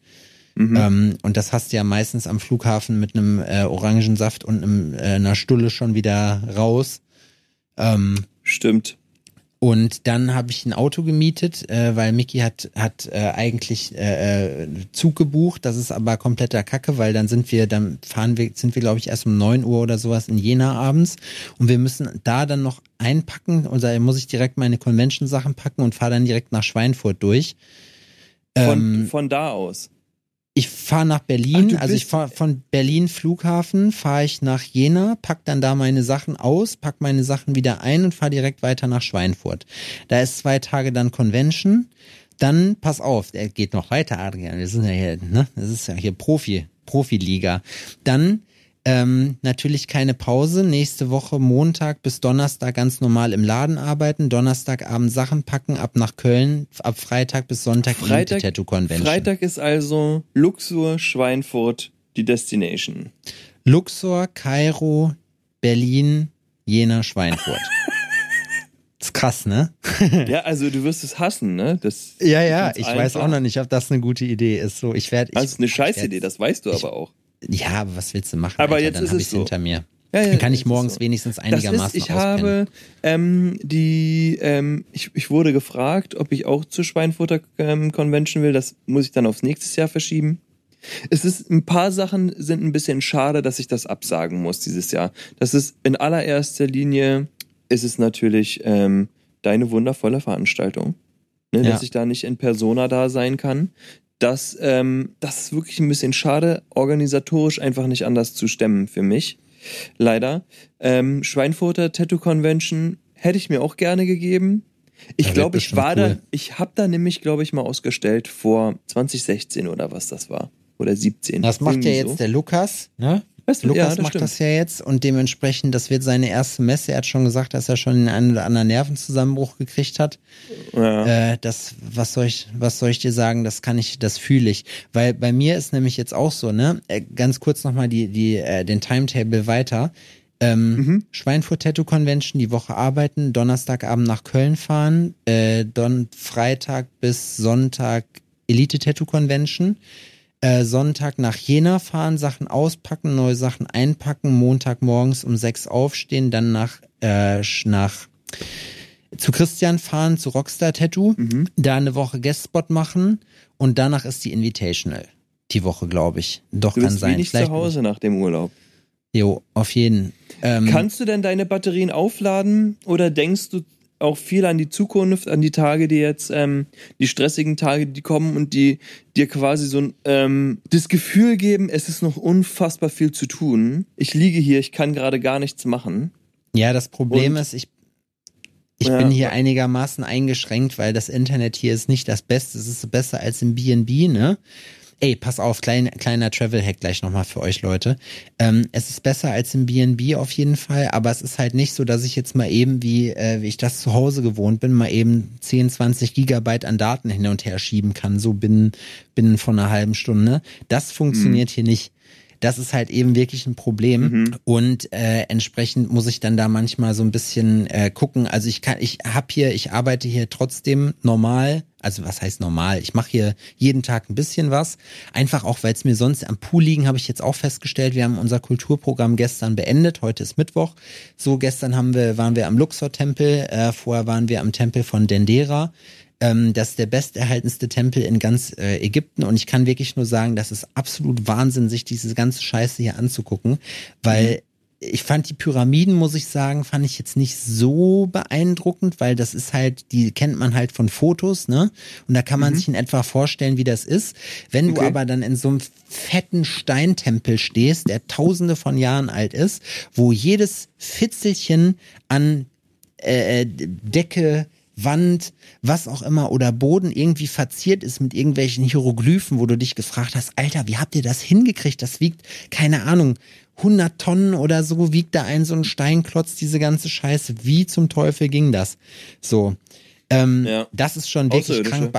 Mhm. Ähm, und das hast du ja meistens am Flughafen mit einem äh, Orangensaft und einem, äh, einer Stulle schon wieder raus. Ähm, Stimmt. Und dann habe ich ein Auto gemietet, äh, weil Mickey hat hat äh, eigentlich äh, äh, Zug gebucht. Das ist aber kompletter Kacke, weil dann sind wir, dann fahren wir, sind wir glaube ich erst um neun Uhr oder sowas in Jena abends und wir müssen da dann noch einpacken. Und da muss ich direkt meine Convention-Sachen packen und fahre dann direkt nach Schweinfurt durch. Von, ähm, von da aus ich fahre nach Berlin, Ach, also ich fahre von Berlin Flughafen, fahre ich nach Jena, pack dann da meine Sachen aus, pack meine Sachen wieder ein und fahre direkt weiter nach Schweinfurt. Da ist zwei Tage dann Convention. Dann, pass auf, der geht noch weiter, Adrian. Wir sind ja hier, ne? Das ist ja hier Profi, Profiliga. Dann ähm, natürlich keine Pause. Nächste Woche Montag bis Donnerstag ganz normal im Laden arbeiten. Donnerstagabend Sachen packen, ab nach Köln. Ab Freitag bis Sonntag Freitag, Tattoo Convention. Freitag ist also Luxor, Schweinfurt, die Destination. Luxor, Kairo, Berlin, Jena, Schweinfurt. Ist krass, ne? ja, also du wirst es hassen, ne? Das ja, ja, ich weiß auch noch nicht, ob das eine gute Idee ist. So, ich werde. Das ist eine Scheißidee, das weißt du aber auch. Ja, aber was willst du machen? Aber Alter? jetzt Dann ist es so. hinter mir. Ja, ja, Dann kann ich morgens so. wenigstens einigermaßen das ist, Ich habe ähm, die, ähm, ich, ich wurde gefragt, ob ich auch zur Schweinfurter ähm, Convention will. Das muss ich dann aufs nächste Jahr verschieben. Es ist ein paar Sachen sind ein bisschen schade, dass ich das absagen muss dieses Jahr. Das ist in allererster Linie ist es natürlich ähm, deine wundervolle Veranstaltung, ne, ja. dass ich da nicht in Persona da sein kann das, ähm, das ist wirklich ein bisschen schade, organisatorisch einfach nicht anders zu stemmen für mich. Leider. Ähm, Schweinfurter Tattoo Convention hätte ich mir auch gerne gegeben. Ich glaube, ich war cool. da, ich habe da nämlich, glaube ich, mal ausgestellt vor 2016 oder was das war. Oder 17. Das macht ja jetzt so. der Lukas, ne? Weißt du, Lukas ja, das macht stimmt. das ja jetzt und dementsprechend, das wird seine erste Messe. Er hat schon gesagt, dass er schon den einen oder anderen Nervenzusammenbruch gekriegt hat. Ja. Äh, das, was soll ich, was soll ich dir sagen? Das kann ich, das fühle ich. Weil bei mir ist nämlich jetzt auch so, ne? Äh, ganz kurz nochmal die, die, äh, den Timetable weiter. Ähm, mhm. Schweinfurt Tattoo Convention, die Woche arbeiten, Donnerstagabend nach Köln fahren, äh, Don Freitag bis Sonntag Elite Tattoo Convention äh, Sonntag nach Jena fahren, Sachen auspacken, neue Sachen einpacken, Montag morgens um sechs aufstehen, dann nach, äh, nach zu Christian fahren, zu Rockstar Tattoo, mhm. da eine Woche Guestspot machen und danach ist die Invitational. Die Woche, glaube ich. Doch, du kann bist sein. Wenig Vielleicht zu Hause nach dem Urlaub. Jo, auf jeden. Ähm, Kannst du denn deine Batterien aufladen oder denkst du auch viel an die Zukunft, an die Tage, die jetzt, ähm, die stressigen Tage, die kommen und die dir quasi so ähm, das Gefühl geben, es ist noch unfassbar viel zu tun. Ich liege hier, ich kann gerade gar nichts machen. Ja, das Problem und, ist, ich, ich ja. bin hier einigermaßen eingeschränkt, weil das Internet hier ist nicht das Beste. Es ist besser als im B&B, ne? Ey, pass auf, klein, kleiner Travel-Hack gleich nochmal für euch Leute. Ähm, es ist besser als im B&B auf jeden Fall, aber es ist halt nicht so, dass ich jetzt mal eben, wie, äh, wie ich das zu Hause gewohnt bin, mal eben 10, 20 Gigabyte an Daten hin und her schieben kann, so binnen, binnen von einer halben Stunde. Das funktioniert mhm. hier nicht. Das ist halt eben wirklich ein Problem mhm. und äh, entsprechend muss ich dann da manchmal so ein bisschen äh, gucken. Also ich kann, ich habe hier, ich arbeite hier trotzdem normal. Also was heißt normal? Ich mache hier jeden Tag ein bisschen was. Einfach auch, weil es mir sonst am Pool liegen, habe ich jetzt auch festgestellt. Wir haben unser Kulturprogramm gestern beendet. Heute ist Mittwoch. So gestern haben wir, waren wir am Luxor-Tempel. Äh, vorher waren wir am Tempel von Dendera. Ähm, das ist der besterhaltenste Tempel in ganz äh, Ägypten und ich kann wirklich nur sagen, das ist absolut Wahnsinn, sich diese ganze Scheiße hier anzugucken, weil mhm. ich fand die Pyramiden, muss ich sagen, fand ich jetzt nicht so beeindruckend, weil das ist halt, die kennt man halt von Fotos, ne? Und da kann man mhm. sich in etwa vorstellen, wie das ist. Wenn okay. du aber dann in so einem fetten Steintempel stehst, der tausende von Jahren alt ist, wo jedes Fitzelchen an äh, äh Decke, Wand, was auch immer oder Boden irgendwie verziert ist mit irgendwelchen Hieroglyphen, wo du dich gefragt hast, Alter, wie habt ihr das hingekriegt? Das wiegt, keine Ahnung, 100 Tonnen oder so wiegt da ein so ein Steinklotz, diese ganze Scheiße. Wie zum Teufel ging das? So, ähm, ja. das ist schon wirklich krank.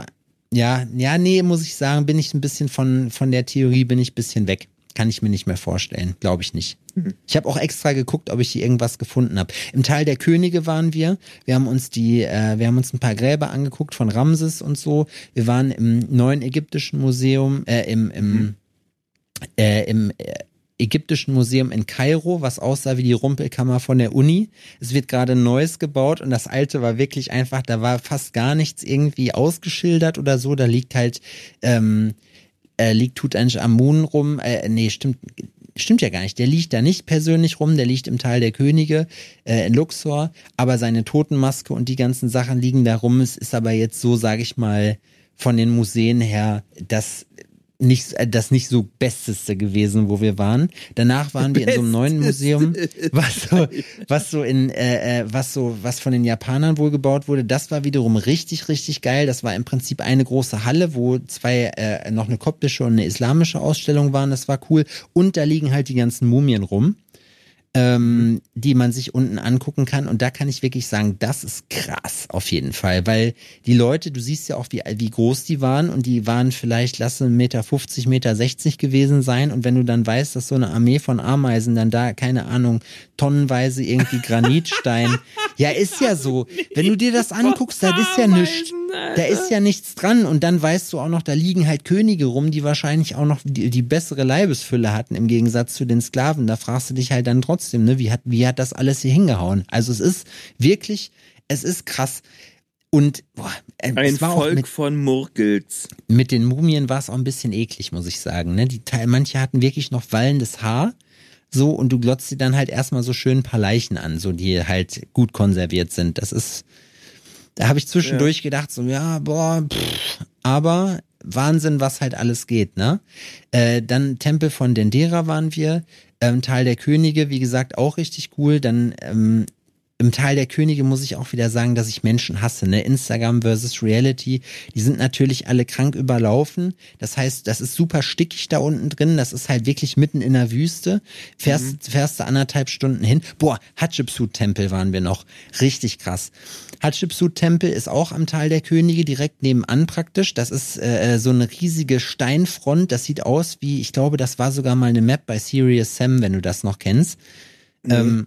Ja, ja, nee, muss ich sagen, bin ich ein bisschen von, von der Theorie bin ich ein bisschen weg kann ich mir nicht mehr vorstellen. Glaube ich nicht. Mhm. Ich habe auch extra geguckt, ob ich hier irgendwas gefunden habe. Im Teil der Könige waren wir. Wir haben uns die, äh, wir haben uns ein paar Gräber angeguckt von Ramses und so. Wir waren im neuen ägyptischen Museum, äh, im, im, mhm. äh, im äh, ägyptischen Museum in Kairo, was aussah wie die Rumpelkammer von der Uni. Es wird gerade ein neues gebaut und das alte war wirklich einfach, da war fast gar nichts irgendwie ausgeschildert oder so. Da liegt halt ähm, äh, liegt Tutanchamun rum. Äh, nee, stimmt, stimmt ja gar nicht. Der liegt da nicht persönlich rum, der liegt im Teil der Könige äh, in Luxor, aber seine Totenmaske und die ganzen Sachen liegen da rum. Es ist aber jetzt so, sage ich mal, von den Museen her, dass nicht, äh, das nicht so Besteste gewesen, wo wir waren. Danach waren wir in so einem neuen Museum, was so, was so in, äh, äh, was so, was von den Japanern wohl gebaut wurde. Das war wiederum richtig, richtig geil. Das war im Prinzip eine große Halle, wo zwei, äh, noch eine koptische und eine islamische Ausstellung waren. Das war cool. Und da liegen halt die ganzen Mumien rum ähm, die man sich unten angucken kann. Und da kann ich wirklich sagen, das ist krass auf jeden Fall, weil die Leute, du siehst ja auch, wie, wie groß die waren und die waren vielleicht, lasse Meter 50, Meter 60 gewesen sein. Und wenn du dann weißt, dass so eine Armee von Ameisen dann da, keine Ahnung, tonnenweise irgendwie Granitstein, ja, ist ja so. Wenn du dir das anguckst, da ist ja nichts. Da ist ja nichts dran. Und dann weißt du auch noch, da liegen halt Könige rum, die wahrscheinlich auch noch die, die bessere Leibesfülle hatten im Gegensatz zu den Sklaven. Da fragst du dich halt dann trotzdem, ne, wie hat, wie hat das alles hier hingehauen? Also es ist wirklich, es ist krass. Und boah, äh, ein Volk mit, von Murkels. Mit den Mumien war es auch ein bisschen eklig, muss ich sagen. Ne? Die Teil, manche hatten wirklich noch wallendes Haar. So, und du glotzt dir dann halt erstmal so schön ein paar Leichen an, so die halt gut konserviert sind. Das ist, da habe ich zwischendurch ja. gedacht, so, ja, boah, pff, aber Wahnsinn, was halt alles geht, ne? Äh, dann Tempel von Dendera waren wir, ähm, Teil der Könige, wie gesagt, auch richtig cool. Dann ähm, im Teil der Könige muss ich auch wieder sagen, dass ich Menschen hasse. Ne? Instagram versus Reality, die sind natürlich alle krank überlaufen. Das heißt, das ist super stickig da unten drin. Das ist halt wirklich mitten in der Wüste. Fährst, mhm. fährst du anderthalb Stunden hin. Boah, Hatschepsut-Tempel waren wir noch. Richtig krass. Hatschepsut-Tempel ist auch am Teil der Könige, direkt nebenan praktisch. Das ist äh, so eine riesige Steinfront. Das sieht aus wie, ich glaube, das war sogar mal eine Map bei Serious Sam, wenn du das noch kennst. Mhm. Ähm,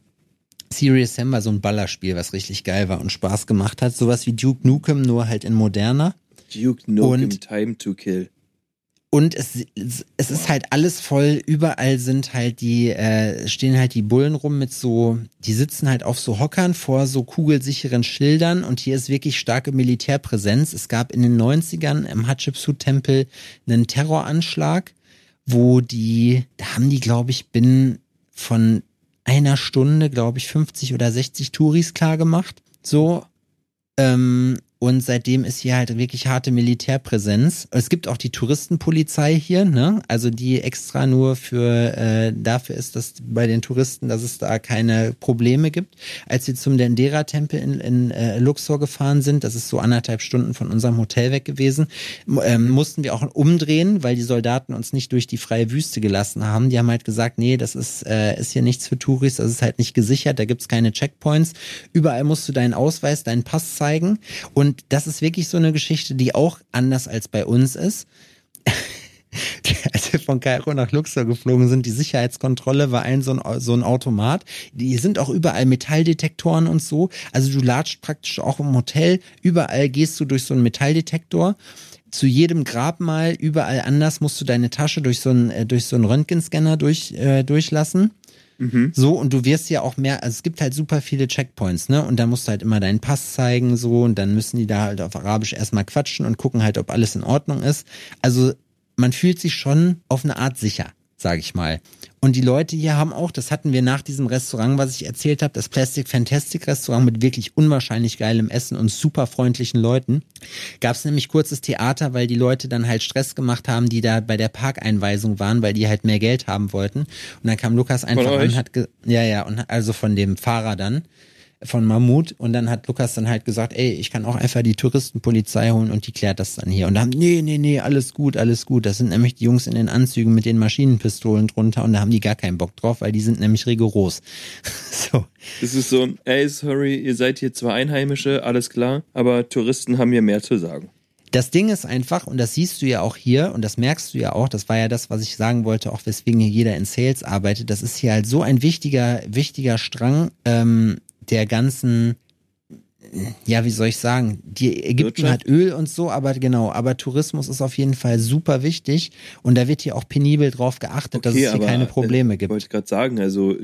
Serious Sam war so ein Ballerspiel, was richtig geil war und Spaß gemacht hat. Sowas wie Duke Nukem, nur halt in moderner. Duke Nukem und, Time to Kill. Und es, es ist halt alles voll, überall sind halt die, äh, stehen halt die Bullen rum mit so, die sitzen halt auf so Hockern vor so kugelsicheren Schildern und hier ist wirklich starke Militärpräsenz. Es gab in den 90ern im Hatshepsut-Tempel einen Terroranschlag, wo die, da haben die, glaube ich, binnen von einer Stunde, glaube ich, 50 oder 60 Touris klar gemacht. So, ähm, und seitdem ist hier halt wirklich harte Militärpräsenz. Es gibt auch die Touristenpolizei hier, ne? Also die extra nur für äh, dafür ist, dass bei den Touristen, dass es da keine Probleme gibt. Als wir zum Dendera-Tempel in, in äh, Luxor gefahren sind, das ist so anderthalb Stunden von unserem Hotel weg gewesen, ähm, mussten wir auch umdrehen, weil die Soldaten uns nicht durch die freie Wüste gelassen haben. Die haben halt gesagt, nee, das ist, äh, ist hier nichts für Touris, das ist halt nicht gesichert, da gibt's keine Checkpoints. Überall musst du deinen Ausweis, deinen Pass zeigen. Und das ist wirklich so eine Geschichte, die auch anders als bei uns ist. als wir von Kairo nach Luxor geflogen sind, die Sicherheitskontrolle war ein so ein, so ein Automat. Die sind auch überall Metalldetektoren und so. Also du latscht praktisch auch im Hotel. Überall gehst du durch so einen Metalldetektor. Zu jedem Grabmal, überall anders musst du deine Tasche durch so einen, äh, durch so einen Röntgenscanner durch, äh, durchlassen. Mhm. So, und du wirst ja auch mehr, also es gibt halt super viele Checkpoints, ne? Und da musst du halt immer deinen Pass zeigen, so, und dann müssen die da halt auf Arabisch erstmal quatschen und gucken halt, ob alles in Ordnung ist. Also man fühlt sich schon auf eine Art sicher, sage ich mal. Und die Leute hier haben auch, das hatten wir nach diesem Restaurant, was ich erzählt habe, das Plastic Fantastic Restaurant mit wirklich unwahrscheinlich geilem Essen und super freundlichen Leuten. Gab es nämlich kurzes Theater, weil die Leute dann halt Stress gemacht haben, die da bei der Parkeinweisung waren, weil die halt mehr Geld haben wollten. Und dann kam Lukas einfach an, hat ge ja ja und also von dem Fahrer dann von Mammut und dann hat Lukas dann halt gesagt, ey, ich kann auch einfach die Touristenpolizei holen und die klärt das dann hier. Und dann, nee, nee, nee, alles gut, alles gut. Das sind nämlich die Jungs in den Anzügen mit den Maschinenpistolen drunter und da haben die gar keinen Bock drauf, weil die sind nämlich rigoros. so. Es ist so, ey, sorry, ihr seid hier zwar Einheimische, alles klar, aber Touristen haben hier mehr zu sagen. Das Ding ist einfach, und das siehst du ja auch hier, und das merkst du ja auch, das war ja das, was ich sagen wollte, auch weswegen hier jeder in Sales arbeitet, das ist hier halt so ein wichtiger, wichtiger Strang ähm, der ganzen, ja, wie soll ich sagen, die Ägypten Wirtschaft? hat Öl und so, aber genau, aber Tourismus ist auf jeden Fall super wichtig und da wird hier auch penibel drauf geachtet, dass es hier keine Probleme äh, gibt. Wollte ich gerade sagen, also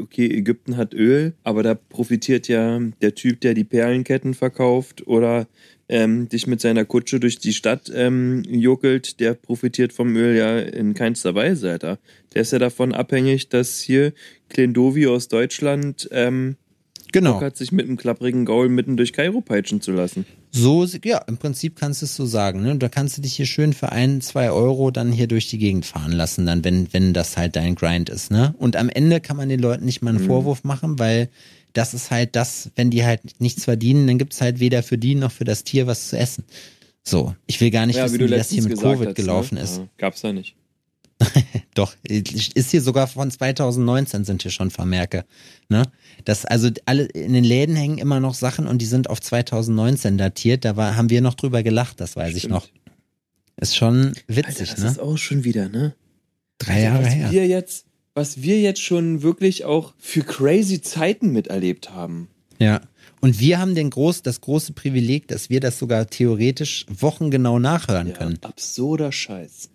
okay, Ägypten hat Öl, aber da profitiert ja der Typ, der die Perlenketten verkauft oder ähm, dich mit seiner Kutsche durch die Stadt ähm, juckelt, der profitiert vom Öl ja in keinster Weise, Alter. Der ist ja davon abhängig, dass hier Klendovi aus Deutschland ähm, Genau. Bock hat, sich mit einem klapprigen Gaul mitten durch Kairo peitschen zu lassen. So, ja, im Prinzip kannst du es so sagen. Ne? Da kannst du dich hier schön für ein, zwei Euro dann hier durch die Gegend fahren lassen, dann, wenn, wenn das halt dein Grind ist. Ne? Und am Ende kann man den Leuten nicht mal einen Mhm. Vorwurf machen, weil das ist halt das, wenn die halt nichts verdienen, dann gibt's halt weder für die noch für das Tier was zu essen. So, ich will gar nicht wissen, wie, das hier mit Covid gelaufen ist. Ja, gab's da nicht. Doch, ist hier sogar von 2019 sind hier schon Vermerke. Ne? Das, also alle in den Läden hängen immer noch Sachen und die sind auf 2019 datiert. Da war, haben wir noch drüber gelacht, das weiß ich Stimmt. noch. Ist schon Alter, witzig, das ne? ist auch schon wieder, ne? Drei Jahre was her. wir jetzt, was wir jetzt schon wirklich auch für crazy Zeiten miterlebt haben. Ja. Und wir haben den groß, das große Privileg, dass wir das sogar theoretisch wochengenau nachhören Ja, können. absurder Scheiß.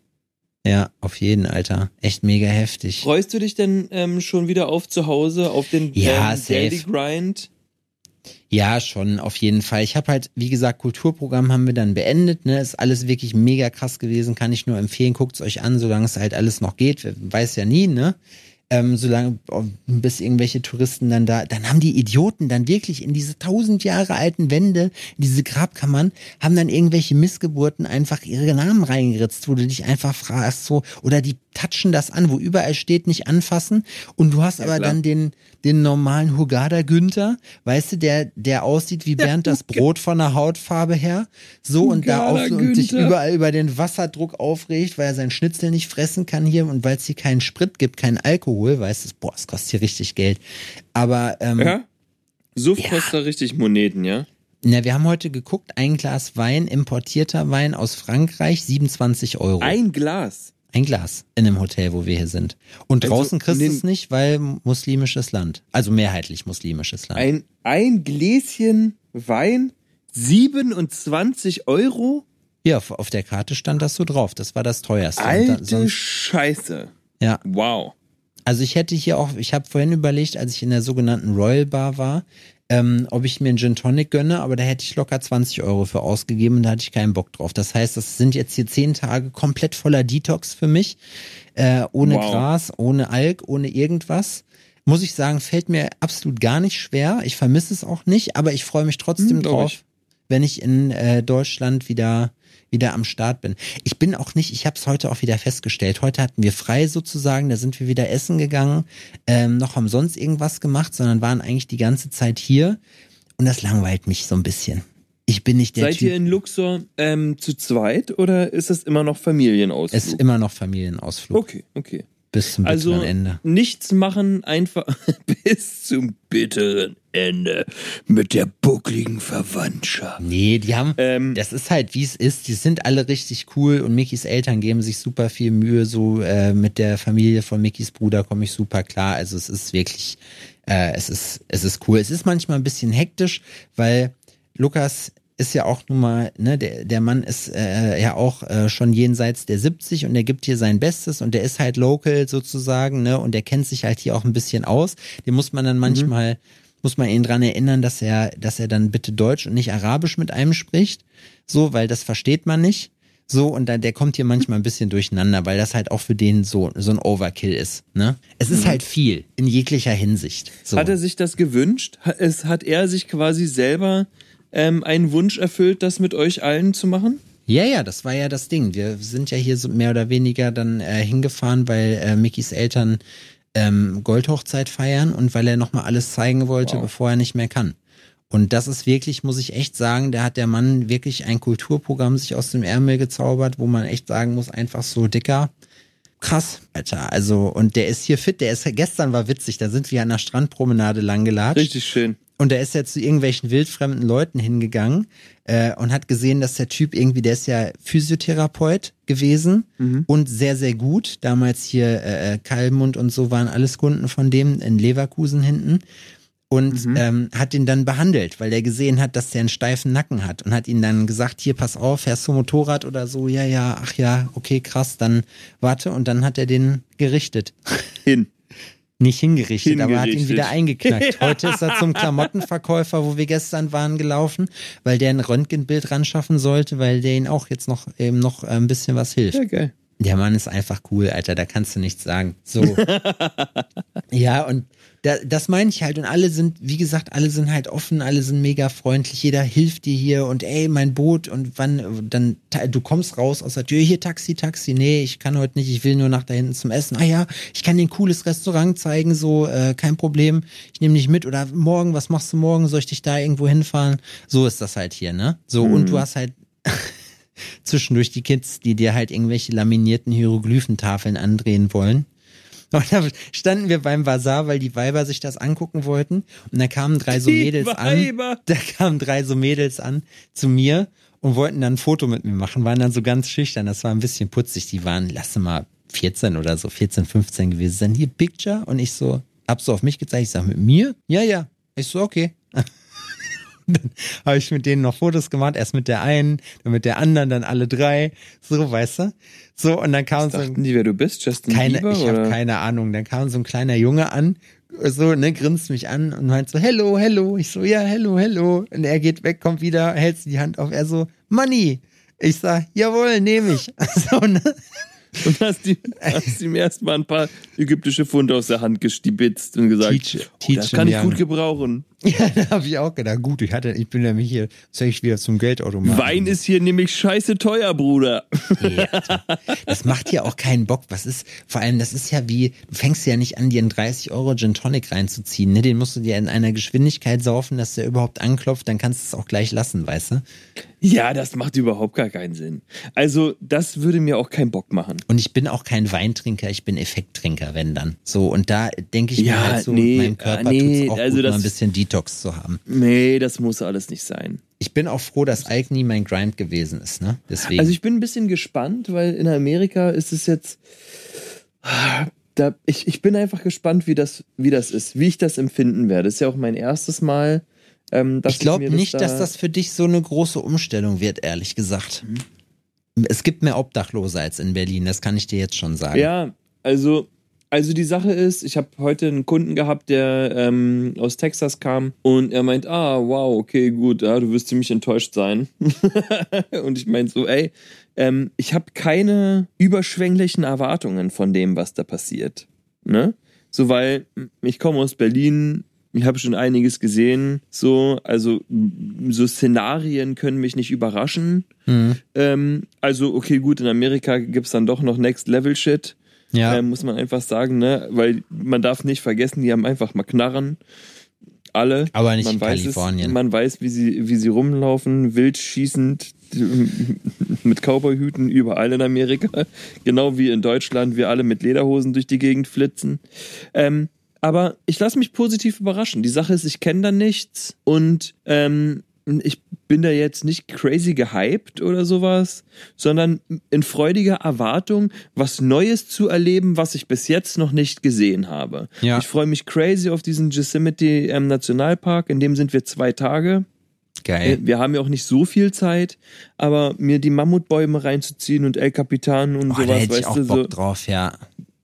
Ja, auf jeden, Alter. Echt mega heftig. Freust du dich denn ähm, schon wieder auf zu Hause, auf den Ja, ähm. Daily Grind? Ja, schon, auf jeden Fall. Ich habe halt, wie gesagt, Kulturprogramm haben wir dann beendet. Ne? Ist alles wirklich mega krass gewesen. Kann ich nur empfehlen. Guckt's euch an, solange es halt alles noch geht. Weiß ja nie, ne? Ähm, solange, bis irgendwelche Touristen dann da, dann haben die Idioten dann wirklich in diese tausend Jahre alten Wände, in diese Grabkammern, haben dann irgendwelche Missgeburten einfach ihre Namen reingeritzt, wo du dich einfach fragst, so, oder die touchen das an, wo überall steht, nicht anfassen. Und du hast aber klar. dann den, den normalen Hugada Günther, weißt du, der, der aussieht wie Bernd das Brot von der Hautfarbe her. So und da auf Hugada und sich überall über den Wasserdruck aufregt, weil er seinen Schnitzel nicht fressen kann hier und weil es hier keinen Sprit gibt, keinen Alkohol, weißt du, boah, es kostet hier richtig Geld. Aber ähm, Ja? Suff Ja. kostet da richtig Moneten, ja? na, wir haben heute geguckt, ein Glas Wein, importierter Wein aus Frankreich, 27 Euro. Ein Glas. Ein Glas in einem Hotel, wo wir hier sind. Und Also, draußen kriegst du es nicht, weil muslimisches Land. Also mehrheitlich muslimisches Land. Ein, ein Gläschen Wein, 27 Euro? ja, auf, auf der Karte stand das so drauf. Das war das teuerste. Da- Alte sonst, Scheiße. ja, Wow. Also ich hätte hier auch, ich habe vorhin überlegt, als ich in der sogenannten Royal Bar war, ähm, ob ich mir einen Gin Tonic gönne, aber da hätte ich locker 20 Euro für ausgegeben und da hatte ich keinen Bock drauf. Das heißt, das sind jetzt hier zehn Tage komplett voller Detox für mich. Äh, ohne Wow. Gras, ohne Alk, ohne irgendwas. Muss ich sagen, fällt mir absolut gar nicht schwer. Ich vermisse es auch nicht, aber ich freue mich trotzdem Hm, drauf, wenn ich in äh, Deutschland wieder wieder am Start bin. Ich bin auch nicht, ich habe es heute auch wieder festgestellt. Heute hatten wir frei sozusagen, da sind wir wieder essen gegangen, ähm, noch haben sonst irgendwas gemacht, sondern waren eigentlich die ganze Zeit hier und das langweilt mich so ein bisschen. Ich bin nicht der Seid Typ. ihr in Luxor ähm, zu zweit oder ist es immer noch Familienausflug? Es ist immer noch Familienausflug. okay, okay. Bis zum Also bitteren Ende. nichts machen, einfach bis zum bitteren Ende mit der buckligen Verwandtschaft. Nee, die haben, Ähm, das ist halt wie es ist. Die sind alle richtig cool und Mickys Eltern geben sich super viel Mühe. So äh, mit der Familie von Mickys Bruder komme ich super klar. Also es ist wirklich, äh, es ist, es ist cool. Es ist manchmal ein bisschen hektisch, weil Lukas ist ja auch nun mal, ne, der, der Mann ist äh, ja auch äh, schon jenseits der 70 und der gibt hier sein Bestes und der ist halt local sozusagen, ne, und der kennt sich halt hier auch ein bisschen aus. Den muss man dann manchmal, muss man ihn dran erinnern, dass er, dass er dann bitte Deutsch und nicht Arabisch mit einem spricht. So, weil das versteht man nicht. So, und dann, der kommt hier manchmal ein bisschen durcheinander, weil das halt auch für den so, so ein Overkill ist, ne? Es ist halt viel, in jeglicher Hinsicht. So. Hat er sich das gewünscht? Es, hat er sich quasi selber ähm, einen Wunsch erfüllt, das mit euch allen zu machen? Ja, ja, das war ja das Ding. Wir sind ja hier so mehr oder weniger dann äh, hingefahren, weil äh, Mickys Eltern ähm, Goldhochzeit feiern und weil er nochmal alles zeigen wollte, Wow. bevor er nicht mehr kann. Und das ist wirklich, muss ich echt sagen, da hat der Mann wirklich ein Kulturprogramm sich aus dem Ärmel gezaubert, wo man echt sagen muss, einfach so dicker. Krass, Alter. Also, und der ist hier fit, der ist, gestern war witzig, da sind wir an der Strandpromenade langgelatscht. Richtig schön. Und er ist ja zu irgendwelchen wildfremden Leuten hingegangen äh, und hat gesehen, dass der Typ irgendwie, der ist ja Physiotherapeut gewesen und sehr, sehr gut. Damals hier äh, Kalmund und so waren alles Kunden von dem in Leverkusen hinten. Und ähm, hat ihn dann behandelt, weil er gesehen hat, dass der einen steifen Nacken hat und hat ihn dann gesagt, hier, pass auf, fährst du Motorrad oder so? Ja, ja, ach ja, okay, krass, dann warte. Und dann hat er den gerichtet. Hin. Nicht hingerichtet, aber hat ihn Hingerichtet. wieder eingeknackt. Heute ist er zum Klamottenverkäufer, wo wir gestern waren, gelaufen, weil der ein Röntgenbild ran schaffen sollte, weil der ihn auch jetzt noch eben noch äh, ein bisschen was hilft. Ja, geil. Der Mann ist einfach cool, Alter, da kannst du nichts sagen. So. ja, und da, das meine ich halt. Und alle sind, wie gesagt, alle sind halt offen, alle sind mega freundlich, jeder hilft dir hier und ey, mein Boot und wann, dann, du kommst raus aus der Tür, hier Taxi, Taxi, nee, ich kann heute nicht, ich will nur nach da hinten zum Essen. Ah ja, ich kann dir ein cooles Restaurant zeigen, so, äh, kein Problem, ich nehme dich mit oder morgen, was machst du morgen, soll ich dich da irgendwo hinfahren? So ist das halt hier, ne? So, und du hast halt zwischendurch die Kids, die dir halt irgendwelche laminierten Hieroglyphentafeln andrehen wollen. Und da standen wir beim Bazar, weil die Weiber sich das angucken wollten. Und da kamen drei so Die Mädels Weiber. an. Da kamen drei so Mädels an zu mir und wollten dann ein Foto mit mir machen, waren dann so ganz schüchtern. Das war ein bisschen putzig. Die waren, lass mal 14 oder so, 14, 15 gewesen sein. Hier, Picture. Und ich so, hab so auf mich gezeigt. Ich sag, mit mir? Ja, ja. Ich so, okay. dann habe ich mit denen noch Fotos gemacht, erst mit der einen, dann mit der anderen, dann alle drei, so, weißt du? So, und dann kam so ein, Dachten die, wer du bist? Justin keine, Bieber? ich habe keine Ahnung, dann kam so ein kleiner Junge an, so, ne, grinst mich an und meint so, hello, hello, ich so, ja, hello, hello, und er geht weg, kommt wieder, hält die Hand auf, er so, Money, ich sag, jawohl, nehme ich, so, ne? Und hast, die, hast ihm erstmal ein paar ägyptische Funde aus der Hand gestibitzt und gesagt, Teach- oh, teach das kann ich him gut young. gebrauchen. Ja, da habe ich auch gedacht, gut, ich hatte, ich bin nämlich hier, ich wieder zum Geldautomaten. Wein ist hier nämlich scheiße teuer, Bruder. Alter. Das macht ja auch keinen Bock. Was ist, vor allem, das ist ja wie, du fängst ja nicht an, dir einen 30 Euro Gin Tonic reinzuziehen, ne? Den musst du dir in einer Geschwindigkeit saufen, dass der überhaupt anklopft, dann kannst du es auch gleich lassen, weißt du? Ja, das macht überhaupt gar keinen Sinn. Also, das würde mir auch keinen Bock machen. Und ich bin auch kein Weintrinker, ich bin Effekttrinker, wenn dann. So, und da denke ich Ja, mir halt so, nee, meinem Körper nee, tut's auch also gut, das- mal ein bisschen Detox zu haben. Nee, das muss alles nicht sein. Ich bin auch froh, dass Alk nie mein Grind gewesen ist, ne? Deswegen. Also ich bin ein bisschen gespannt, weil in Amerika ist es jetzt. Da, ich, ich bin einfach gespannt, wie das, wie das ist, wie ich das empfinden werde. Das ist ja auch mein erstes Mal. Ähm, dass ich glaube nicht, da, dass das für dich so eine große Umstellung wird, ehrlich gesagt. Mhm. Es gibt mehr Obdachlose als in Berlin, das kann ich dir jetzt schon sagen. Ja, also, also die Sache ist, ich habe heute einen Kunden gehabt, der ähm, aus Texas kam und er meint, ah, wow, okay, gut, ja, du wirst ziemlich enttäuscht sein. und ich meinte so, ey, ähm, ich habe keine überschwänglichen Erwartungen von dem, was da passiert. Ne? So, weil ich komme aus Berlin, ich habe schon einiges gesehen. So, also so Szenarien können mich nicht überraschen. Mhm. Ähm, also, okay, gut, in Amerika gibt's dann doch noch Next Level Shit. Ja. Ähm, muss man einfach sagen, ne? Weil man darf nicht vergessen, die haben einfach mal Knarren. Alle. Aber nicht man in weiß Kalifornien. Es, man weiß, wie sie, wie sie rumlaufen, wild schießend, mit Cowboyhüten überall in Amerika. Genau wie in Deutschland, wir alle mit Lederhosen durch die Gegend flitzen. Ähm, aber ich lasse mich positiv überraschen. Die Sache ist, ich kenne da nichts und ähm, ich bin da jetzt nicht crazy gehypt oder sowas, sondern in freudiger Erwartung, was Neues zu erleben, was ich bis jetzt noch nicht gesehen habe. Ja. Ich freue mich crazy auf diesen Yosemite ähm, Nationalpark, in dem sind wir zwei Tage. Geil. Wir haben ja auch nicht so viel Zeit, aber mir die Mammutbäume reinzuziehen und El Capitan und Oh, da sowas, hätte ich weißt auch du, Bock so, drauf, ja.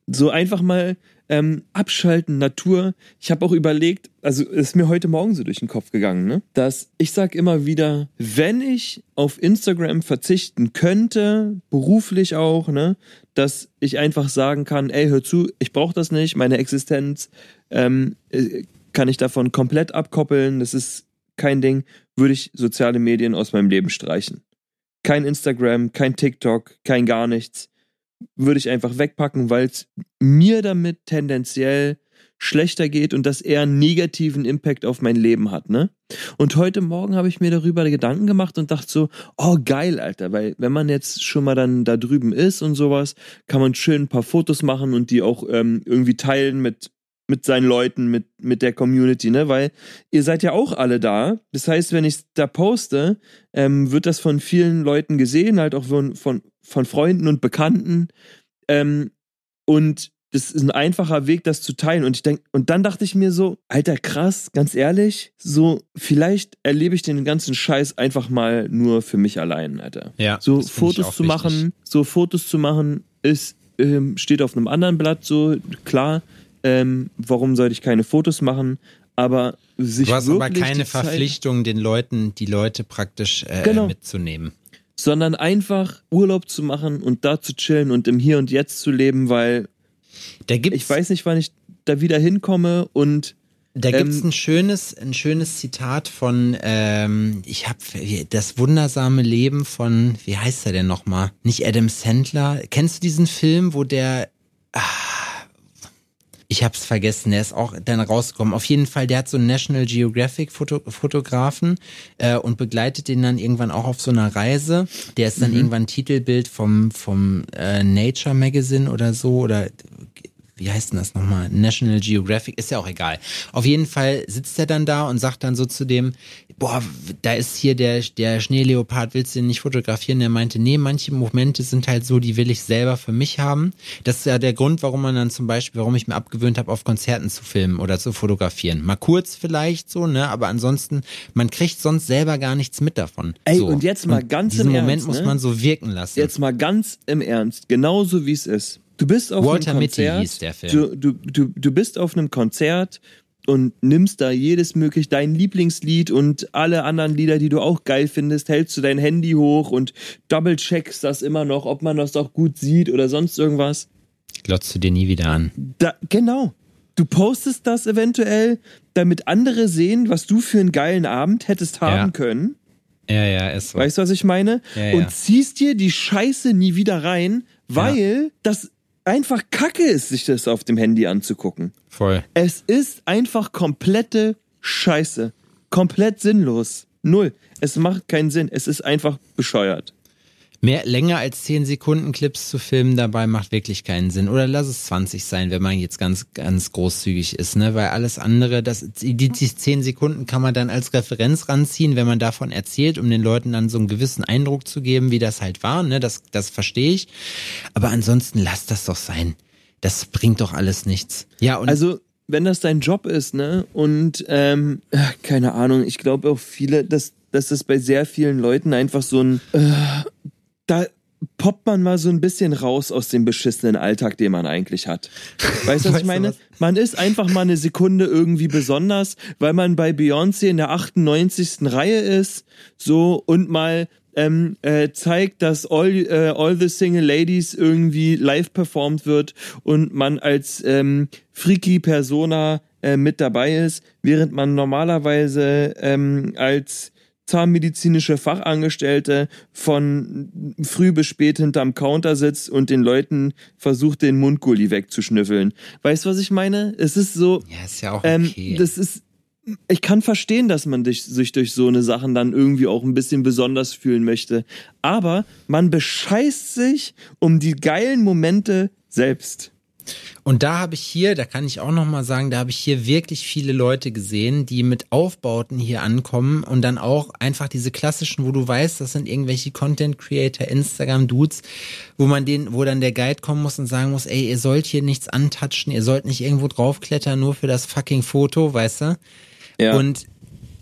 so einfach mal ähm, abschalten, Natur. Ich habe auch überlegt, also ist mir heute Morgen so durch den Kopf gegangen, ne? dass ich sag immer wieder, wenn ich auf Instagram verzichten könnte, beruflich auch, ne, dass ich einfach sagen kann, ey, hör zu, ich brauche das nicht, meine Existenz ähm, äh, kann ich davon komplett abkoppeln, das ist kein Ding, würde ich soziale Medien aus meinem Leben streichen. Kein Instagram, kein TikTok, kein gar nichts würde ich einfach wegpacken, weil es mir damit tendenziell schlechter geht und das eher einen negativen Impact auf mein Leben hat, ne? Und heute Morgen habe ich mir darüber Gedanken gemacht und dachte so, oh geil, Alter, weil wenn man jetzt schon mal dann da drüben ist und sowas, kann man schön ein paar Fotos machen und die auch ähm, irgendwie teilen mit mit seinen Leuten, mit, mit der Community, ne? Weil ihr seid ja auch alle da. Das heißt, wenn ich da poste, ähm, wird das von vielen Leuten gesehen, halt auch von, von, von Freunden und Bekannten. Ähm, und das ist ein einfacher Weg, das zu teilen. Und ich denke, und dann dachte ich mir so, Alter, krass, ganz ehrlich, so, vielleicht erlebe ich den ganzen Scheiß einfach mal nur für mich allein, Alter. Ja, So Fotos zu wichtig. machen, so Fotos zu machen, ist, ähm, steht auf einem anderen Blatt so, klar, ähm, warum sollte ich keine Fotos machen? Aber sich Du hast aber keine Verpflichtung, den Leuten, die Leute praktisch äh, Genau. mitzunehmen. sondern einfach Urlaub zu machen und da zu chillen und im Hier und Jetzt zu leben, weil ich weiß nicht, wann ich da wieder hinkomme und Da gibt's Ähm, ein schönes, ein schönes Zitat von, ähm, ich habe das wundersame Leben von, wie heißt er denn nochmal? Nicht Adam Sandler. Kennst du diesen Film, wo der, ah, ich hab's vergessen, der ist auch dann rausgekommen. Auf jeden Fall, der hat so einen National Geographic Foto Fotografen äh, und begleitet den dann irgendwann auch auf so einer Reise. Der ist dann irgendwann Titelbild vom vom äh, Nature Magazine oder so oder wie heißt denn das nochmal? National Geographic, ist ja auch egal. Auf jeden Fall sitzt er dann da und sagt dann so zu dem, boah, da ist hier der, der Schneeleopard, willst du den nicht fotografieren? Der meinte, nee, manche Momente sind halt so, die will ich selber für mich haben. Das ist ja der Grund, warum man dann zum Beispiel, warum ich mir abgewöhnt habe, auf Konzerten zu filmen oder zu fotografieren. Mal kurz vielleicht so, ne, aber ansonsten, man kriegt sonst selber gar nichts mit davon. Ey, so. und jetzt mal ganz diesen im Moment Ernst, muss ne? man so wirken lassen. jetzt mal ganz im Ernst, genauso wie es ist. Du bist auf Walter einem Mitty Konzert, hieß der Film. Du, du, du, du bist auf einem Konzert und nimmst da jedes möglich dein Lieblingslied und alle anderen Lieder, die du auch geil findest, hältst du dein Handy hoch und double-checkst das immer noch, ob man das auch gut sieht oder sonst irgendwas. Glotzt du dir nie wieder an. Da, genau. Du postest das eventuell, damit andere sehen, was du für einen geilen Abend hättest haben Ja. können. Ja, ja, ist so. Weißt du, was ich meine? Ja, ja. Und ziehst dir die Scheiße nie wieder rein, weil das einfach Kacke ist, sich das auf dem Handy anzugucken. Voll. Es ist einfach komplette Scheiße. Komplett sinnlos. Null. Es macht keinen Sinn. Es ist einfach bescheuert. Mehr länger als 10 Sekunden Clips zu filmen dabei macht wirklich keinen Sinn. Oder lass es 20 sein, wenn man jetzt ganz, ganz großzügig ist, ne? Weil alles andere, das, die, die 10 Sekunden kann man dann als Referenz ranziehen, wenn man davon erzählt, um den Leuten dann so einen gewissen Eindruck zu geben, wie das halt war, ne? Das, das verstehe ich. Aber ansonsten lass das doch sein. Das bringt doch alles nichts. Ja, und Also, wenn das dein Job ist, ne? Und ähm, äh, keine Ahnung, ich glaube auch viele, dass, dass das bei sehr vielen Leuten einfach so ein äh, da poppt man mal so ein bisschen raus aus dem beschissenen Alltag, den man eigentlich hat. Weißt du, was ich meine? Man ist einfach mal eine Sekunde irgendwie besonders, weil man bei Beyoncé in der 98. Reihe ist, so und mal ähm, äh, zeigt, dass all, äh, all the Single Ladies irgendwie live performt wird und man als ähm, freaky Persona äh, mit dabei ist, während man normalerweise ähm, als zahnmedizinische Fachangestellte von früh bis spät hinterm Counter sitzt und den Leuten versucht, den Mundgulli wegzuschnüffeln. Weißt du, was ich meine? Es ist so. Ja, ist ja auch Ähm, okay. das ist. Ich kann verstehen, dass man sich durch so eine Sachen dann irgendwie auch ein bisschen besonders fühlen möchte. Aber man bescheißt sich um die geilen Momente selbst. Und da habe ich hier, da kann ich auch noch mal sagen, da habe ich hier wirklich viele Leute gesehen, die mit Aufbauten hier ankommen und dann auch einfach diese klassischen, wo du weißt, das sind irgendwelche Content Creator, Instagram Dudes, wo man den, wo dann der Guide kommen muss und sagen muss, ey, ihr sollt hier nichts antatschen, ihr sollt nicht irgendwo draufklettern, nur für das fucking Foto, weißt du? Ja. Und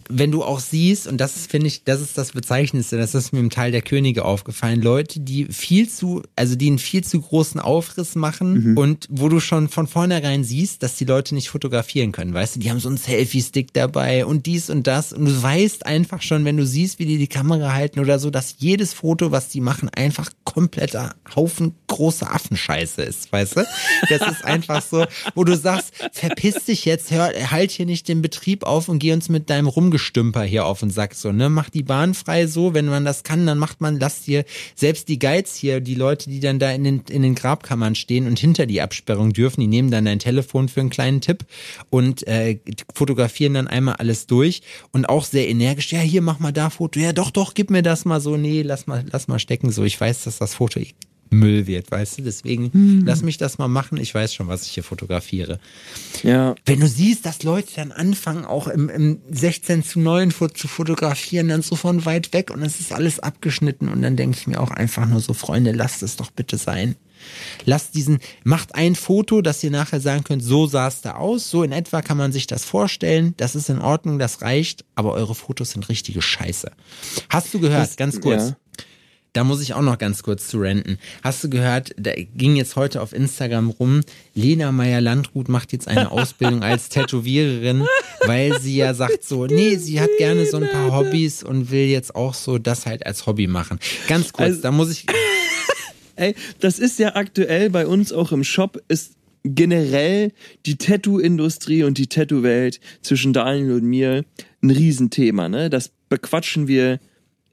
wenn du auch siehst, und das ist, finde ich, das ist das Bezeichnendste, das ist mir im Teil der Könige aufgefallen, Leute, die viel zu, also die einen viel zu großen Aufriss machen Mhm. und wo du schon von vornherein siehst, dass die Leute nicht fotografieren können, weißt du, die haben so einen Selfie-Stick dabei und dies und das und du weißt einfach schon, wenn du siehst, wie die die Kamera halten oder so, dass jedes Foto, was die machen, einfach kompletter Haufen große Affenscheiße ist, weißt du? Das ist einfach so, wo du sagst, verpiss dich jetzt, hör, halt hier nicht den Betrieb auf und geh uns mit deinem Rumgestümper hier auf den Sack, so, ne? Mach die Bahn frei so, wenn man das kann, dann macht man, lass dir, selbst die Guides hier, die Leute, die dann da in den, in den Grabkammern stehen und hinter die Absperrung dürfen, die nehmen dann dein Telefon für einen kleinen Tipp und äh, fotografieren dann einmal alles durch und auch sehr energisch, ja, hier, mach mal da Foto, ja, doch, doch, gib mir das mal so, nee, lass mal, lass mal stecken, so, ich weiß, dass das Foto Müll wird, weißt du, deswegen lass mich das mal machen, ich weiß schon, was ich hier fotografiere. Ja. Wenn du siehst, dass Leute dann anfangen, auch im, im 16 zu 9 Fo- zu fotografieren, dann so von weit weg und es ist alles abgeschnitten und dann denke ich mir auch einfach nur so, Freunde, lasst es doch bitte sein. Lasst diesen, macht ein Foto, dass ihr nachher sagen könnt, so sah es da aus, so in etwa kann man sich das vorstellen, das ist in Ordnung, das reicht, aber eure Fotos sind richtige Scheiße. Hast du gehört, Das- ganz kurz, ja. Da muss ich auch noch ganz kurz zu renten. Hast du gehört, da ging jetzt heute auf Instagram rum, Lena Meyer-Landrut macht jetzt eine Ausbildung als Tätowiererin, weil sie ja sagt so, nee, sie hat gerne so ein paar Hobbys und will jetzt auch so das halt als Hobby machen. Ganz kurz, Also- da muss ich, Ey, das ist ja aktuell bei uns auch im Shop, ist generell die Tattoo-Industrie und die Tattoo-Welt zwischen Daniel und mir ein Riesenthema. Ne? Das bequatschen wir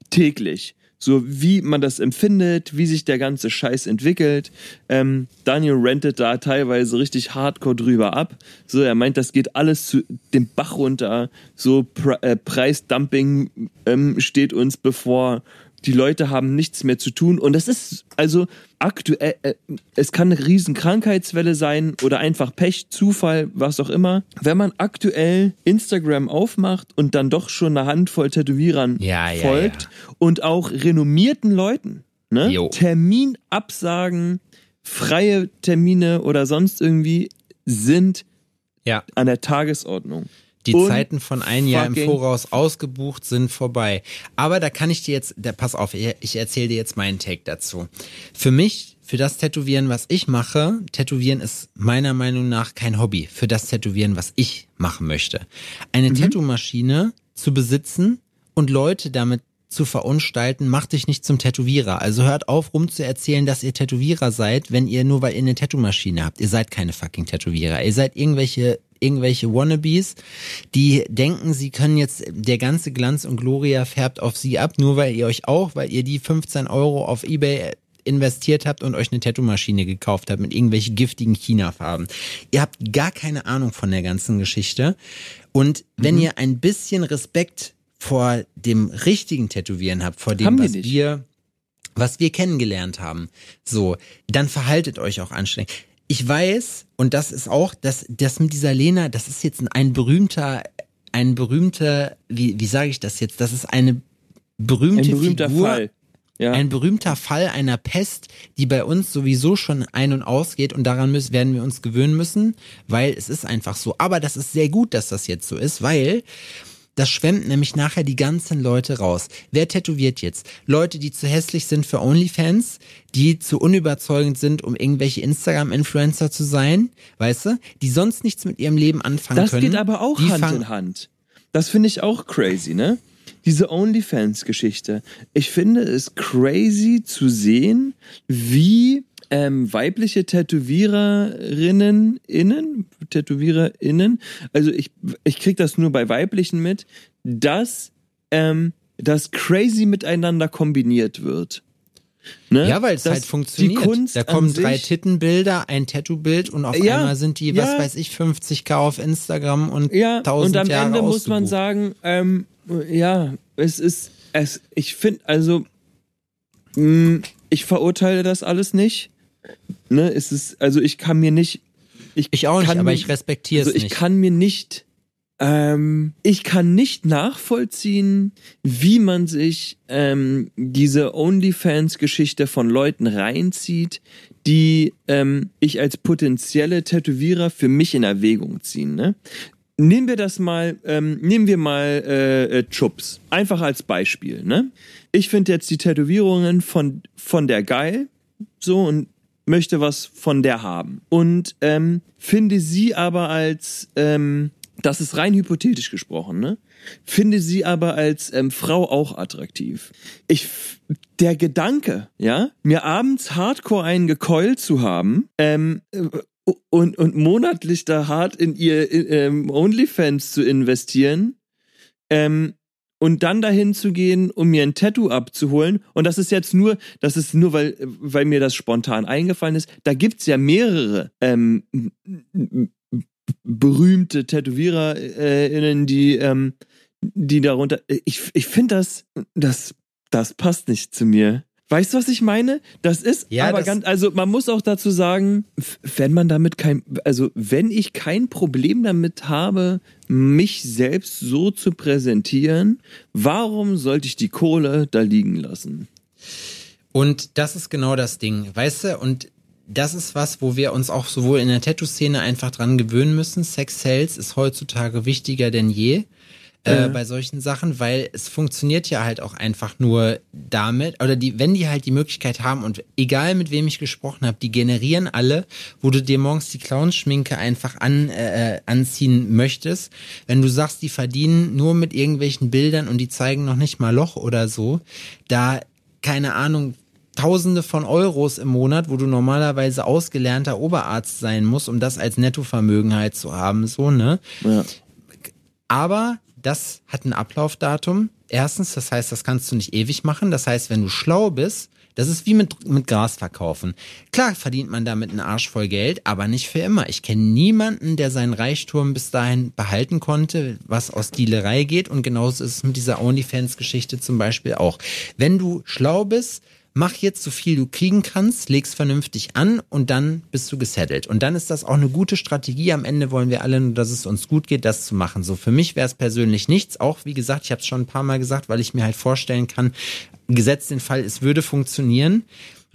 täglich. So wie man das empfindet, wie sich der ganze Scheiß entwickelt. Ähm, Daniel rentet da teilweise richtig hardcore drüber ab. So, er meint, das geht alles zu dem Bach runter. So Pre äh, Preisdumping ähm, steht uns bevor die Leute haben nichts mehr zu tun und das ist also aktuell, äh, es kann eine riesen Krankheitswelle sein oder einfach Pech, Zufall, was auch immer. Wenn man aktuell Instagram aufmacht und dann doch schon eine Handvoll Tätowierern Ja, ja, folgt und auch renommierten Leuten, ne? Jo. Terminabsagen, freie Termine oder sonst irgendwie sind ja, an der Tagesordnung. Die Und Zeiten von ein Jahr im Voraus ausgebucht sind vorbei. Aber da kann ich dir jetzt, da, pass auf, ich, ich erzähle dir jetzt meinen Take dazu. Für mich, für das Tätowieren, was ich mache, Tätowieren ist meiner Meinung nach kein Hobby. Für das Tätowieren, was ich machen möchte. Eine Tattoo-Maschine zu besitzen und Leute damit zu verunstalten, macht dich nicht zum Tätowierer. Also hört auf, rum zu erzählen, dass ihr Tätowierer seid, wenn ihr nur weil ihr eine Tattoo-Maschine habt. Ihr seid keine fucking Tätowierer. Ihr seid irgendwelche irgendwelche Wannabes, die denken, sie können jetzt, der ganze Glanz und Gloria färbt auf sie ab, nur weil ihr euch auch, weil ihr die 15 Euro auf Ebay investiert habt und euch eine Tattoo-Maschine gekauft habt mit irgendwelchen giftigen China-Farben. Ihr habt gar keine Ahnung von der ganzen Geschichte. Und wenn ihr ein bisschen Respekt vor dem richtigen Tätowieren habt, vor dem, was nicht. wir was wir kennengelernt haben, so, dann verhaltet euch auch anständig. Ich weiß, und das ist auch, das, das mit dieser Lena, das ist jetzt ein berühmter, ein berühmter, wie, wie sage ich das jetzt? Das ist eine berühmte Ein berühmter Figur, Fall. Ja. ein berühmter Fall einer Pest, die bei uns sowieso schon ein- und ausgeht und daran müssen, werden wir uns gewöhnen müssen, weil es ist einfach so. Aber das ist sehr gut, dass das jetzt so ist, weil das schwemmt nämlich nachher die ganzen Leute raus. Wer tätowiert jetzt? Leute, die zu hässlich sind für OnlyFans, die zu unüberzeugend sind, um irgendwelche Instagram-Influencer zu sein, weißt du? Die sonst nichts mit ihrem Leben anfangen Das können. geht aber auch die Hand in Hand. Das finde ich auch crazy, ne? Diese OnlyFans-Geschichte. Ich finde es crazy zu sehen, wie ähm, weibliche Tätowiererinnen, innen, TätowiererInnen, also ich, ich krieg das nur bei weiblichen mit, dass ähm, das crazy miteinander kombiniert wird. Ne? Ja, weil es halt funktioniert. Die Kunst da kommen drei Tittenbilder, ein Tattoo-Bild und auf ja, einmal sind die, ja, was weiß ich, 50k auf Instagram und ja, 1000 Und am Jahre Ende muss man sagen, ähm, ja, es ist, es, ich finde, also, mh, mm, ich verurteile das alles nicht. Ne, es ist, also ich kann mir nicht, ich, ich auch nicht, aber mir, ich respektiere es also ich nicht. Ich kann mir nicht ähm, ich kann nicht nachvollziehen, wie man sich ähm, diese OnlyFans-Geschichte von Leuten reinzieht, die ähm, ich als potenzielle Tätowierer für mich in Erwägung ziehen. Ne? Nehmen wir das mal, ähm, nehmen wir mal äh, äh, Chups. Einfach als Beispiel. Ne? Ich finde jetzt die Tätowierungen von, von der geil. So und möchte was von der haben. Und ähm, finde sie aber als ähm, das ist rein hypothetisch gesprochen, ne? Finde sie aber als ähm, Frau auch attraktiv. Ich, der Gedanke, ja, mir abends Hardcore einen gekeult zu haben, ähm, und, und monatlich da hart in ihr in, ähm, OnlyFans zu investieren, ähm, und dann dahin zu gehen, um mir ein Tattoo abzuholen. Und das ist jetzt nur, das ist nur, weil, weil mir das spontan eingefallen ist. Da gibt's ja mehrere ähm, berühmte TätowiererInnen, die, ähm, die darunter. Ich, ich finde das, das, das passt nicht zu mir. Weißt du, was ich meine? Das ist ja, aber das ganz, also man muss auch dazu sagen, wenn man damit kein, also wenn ich kein Problem damit habe, mich selbst so zu präsentieren, warum sollte ich die Kohle da liegen lassen? Und das ist genau das Ding, weißt du? Und das ist was, wo wir uns auch sowohl in der Tattoo-Szene einfach dran gewöhnen müssen. Sex Sales ist heutzutage wichtiger denn je. Äh, bei solchen Sachen, weil es funktioniert ja halt auch einfach nur damit, oder die, wenn die halt die Möglichkeit haben und egal mit wem ich gesprochen habe, die generieren alle, wo du dir morgens die Clownschminke einfach an, äh, äh, anziehen möchtest. Wenn du sagst, die verdienen nur mit irgendwelchen Bildern und die zeigen noch nicht mal Loch oder so, da keine Ahnung, Tausende von Euros im Monat, wo du normalerweise ausgelernter Oberarzt sein musst, um das als Nettovermögen halt zu haben, so, ne? Ja. Aber das hat ein Ablaufdatum. Erstens, das heißt, das kannst du nicht ewig machen. Das heißt, wenn du schlau bist, das ist wie mit, mit Gras verkaufen. Klar verdient man damit einen Arsch voll Geld, aber nicht für immer. Ich kenne niemanden, der seinen Reichtum bis dahin behalten konnte, was aus Dealerei geht. Und genauso ist es mit dieser OnlyFans-Geschichte zum Beispiel auch. Wenn du schlau bist, mach jetzt so viel du kriegen kannst, leg's vernünftig an und dann bist du gesettelt. Und dann ist das auch eine gute Strategie. Am Ende wollen wir alle nur, dass es uns gut geht, das zu machen. So für mich wäre es persönlich nichts. Auch wie gesagt, ich habe es schon ein paar Mal gesagt, weil ich mir halt vorstellen kann, gesetzt den Fall, es würde funktionieren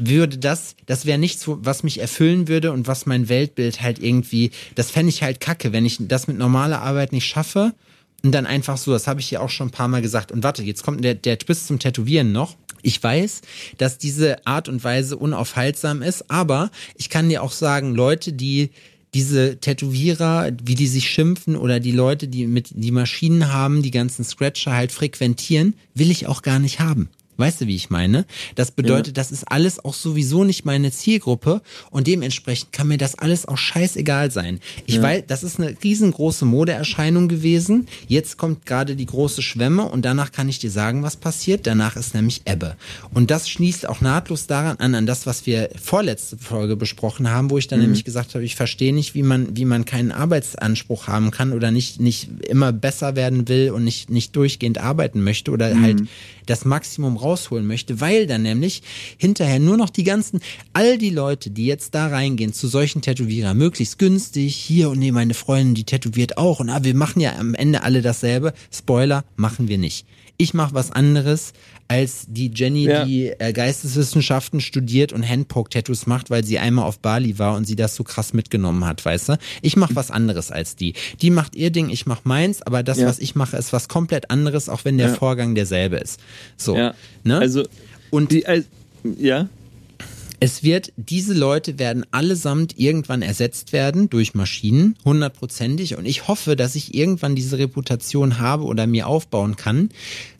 würde das, das wäre nichts, was mich erfüllen würde und was mein Weltbild halt irgendwie, das fände ich halt kacke, wenn ich das mit normaler Arbeit nicht schaffe und dann einfach so, das habe ich ja auch schon ein paar Mal gesagt. Und warte, jetzt kommt der, der Twist zum Tätowieren noch. Ich weiß, dass diese Art und Weise unaufhaltsam ist, aber ich kann dir auch sagen, Leute, die diese Tätowierer, wie die sich schimpfen oder die Leute, die mit die Maschinen haben, die ganzen Scratcher halt frequentieren, will ich auch gar nicht haben. Weißt du, wie ich meine? Das bedeutet, ja. das ist alles auch sowieso nicht meine Zielgruppe und dementsprechend kann mir das alles auch scheißegal sein. Ich ja. weiß, das ist eine riesengroße Modeerscheinung gewesen. Jetzt kommt gerade die große Schwemme und danach kann ich dir sagen, was passiert. Danach ist nämlich Ebbe. Und das schließt auch nahtlos daran an, an das, was wir vorletzte Folge besprochen haben, wo ich dann mhm. nämlich gesagt habe, ich verstehe nicht, wie man, wie man keinen Arbeitsanspruch haben kann oder nicht, nicht immer besser werden will und nicht, nicht durchgehend arbeiten möchte oder mhm. halt das Maximum rausholen möchte, weil dann nämlich hinterher nur noch die ganzen, all die Leute, die jetzt da reingehen zu solchen Tätowierer, möglichst günstig, hier und nee, meine Freundin, die tätowiert auch und ah, wir machen ja am Ende alle dasselbe. Spoiler, machen wir nicht. Ich mache was anderes als die Jenny, ja. die äh, Geisteswissenschaften studiert und Handpoke-Tattoos macht, weil sie einmal auf Bali war und sie das so krass mitgenommen hat, weißt du? Ich mache was anderes als die. Die macht ihr Ding, ich mach meins, aber das, ja. was ich mache, ist was komplett anderes, auch wenn der ja. Vorgang derselbe ist. So, ne? Also und die, also, ja. Es wird, diese Leute werden allesamt irgendwann ersetzt werden durch Maschinen, hundertprozentig. Und ich hoffe, dass ich irgendwann diese Reputation habe oder mir aufbauen kann,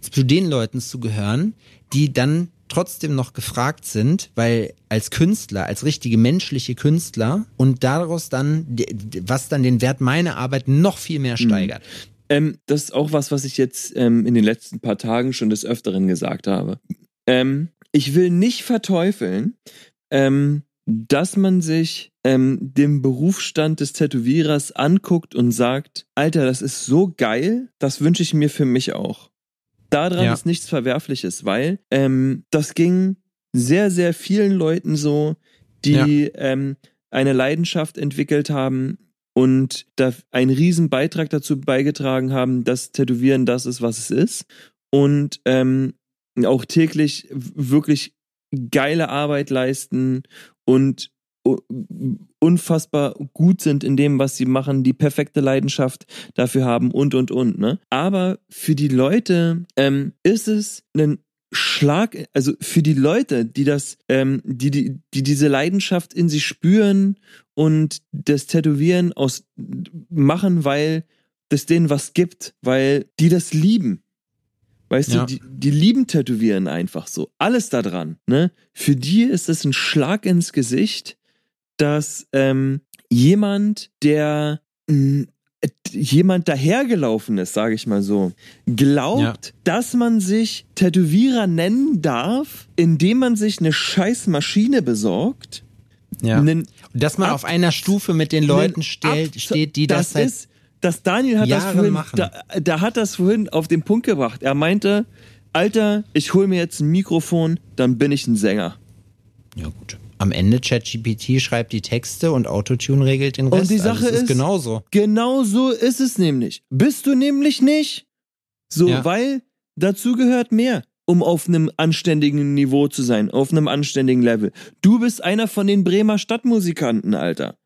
zu den Leuten zu gehören, die dann trotzdem noch gefragt sind, weil als Künstler, als richtige menschliche Künstler und daraus dann, was dann den Wert meiner Arbeit noch viel mehr mhm. steigert. Ähm, das ist auch was, was ich jetzt ähm, in den letzten paar Tagen schon des Öfteren gesagt habe. Ähm, ich will nicht verteufeln, ähm, dass man sich ähm, den Berufsstand des Tätowierers anguckt und sagt, Alter, das ist so geil, das wünsche ich mir für mich auch. Daran ja. ist nichts Verwerfliches, weil ähm, das ging sehr, sehr vielen Leuten so, die ja. eine Leidenschaft entwickelt haben und da einen riesen Beitrag dazu beigetragen haben, dass Tätowieren das ist, was es ist. Und ähm, auch täglich wirklich geile Arbeit leisten und unfassbar gut sind in dem, was sie machen, die perfekte Leidenschaft dafür haben und und und. Ne? Aber für die Leute ähm, ist es ein Schlag, also für die Leute, die das, ähm, die, die, die diese Leidenschaft in sich spüren und das Tätowieren aus machen, weil das denen was gibt, weil die das lieben. Weißt ja. du, die, die lieben Tätowieren einfach so. Alles da dran. Ne? Für die ist es ein Schlag ins Gesicht, dass ähm, jemand, der mh, jemand dahergelaufen ist, sage ich mal so, glaubt, ja. dass man sich Tätowierer nennen darf, indem man sich eine scheiß Maschine besorgt. Ja. Einen, dass man ab, auf einer Stufe mit den Leuten stellt, steht, die das, das ist, das Daniel hat Jahre das vorhin, machen. Da, da hat das vorhin auf den Punkt gebracht. Er meinte, Alter, ich hole mir jetzt ein Mikrofon, dann bin ich ein Sänger. Ja gut am Ende ChatGPT schreibt die Texte und Autotune regelt den Rest. Und die also Sache also ist, ist genauso. Genau so ist es nämlich. Bist du nämlich nicht. So, ja. weil dazu gehört mehr, um auf einem anständigen Niveau zu sein, auf einem anständigen Level. Du bist einer von den Bremer Stadtmusikanten, Alter.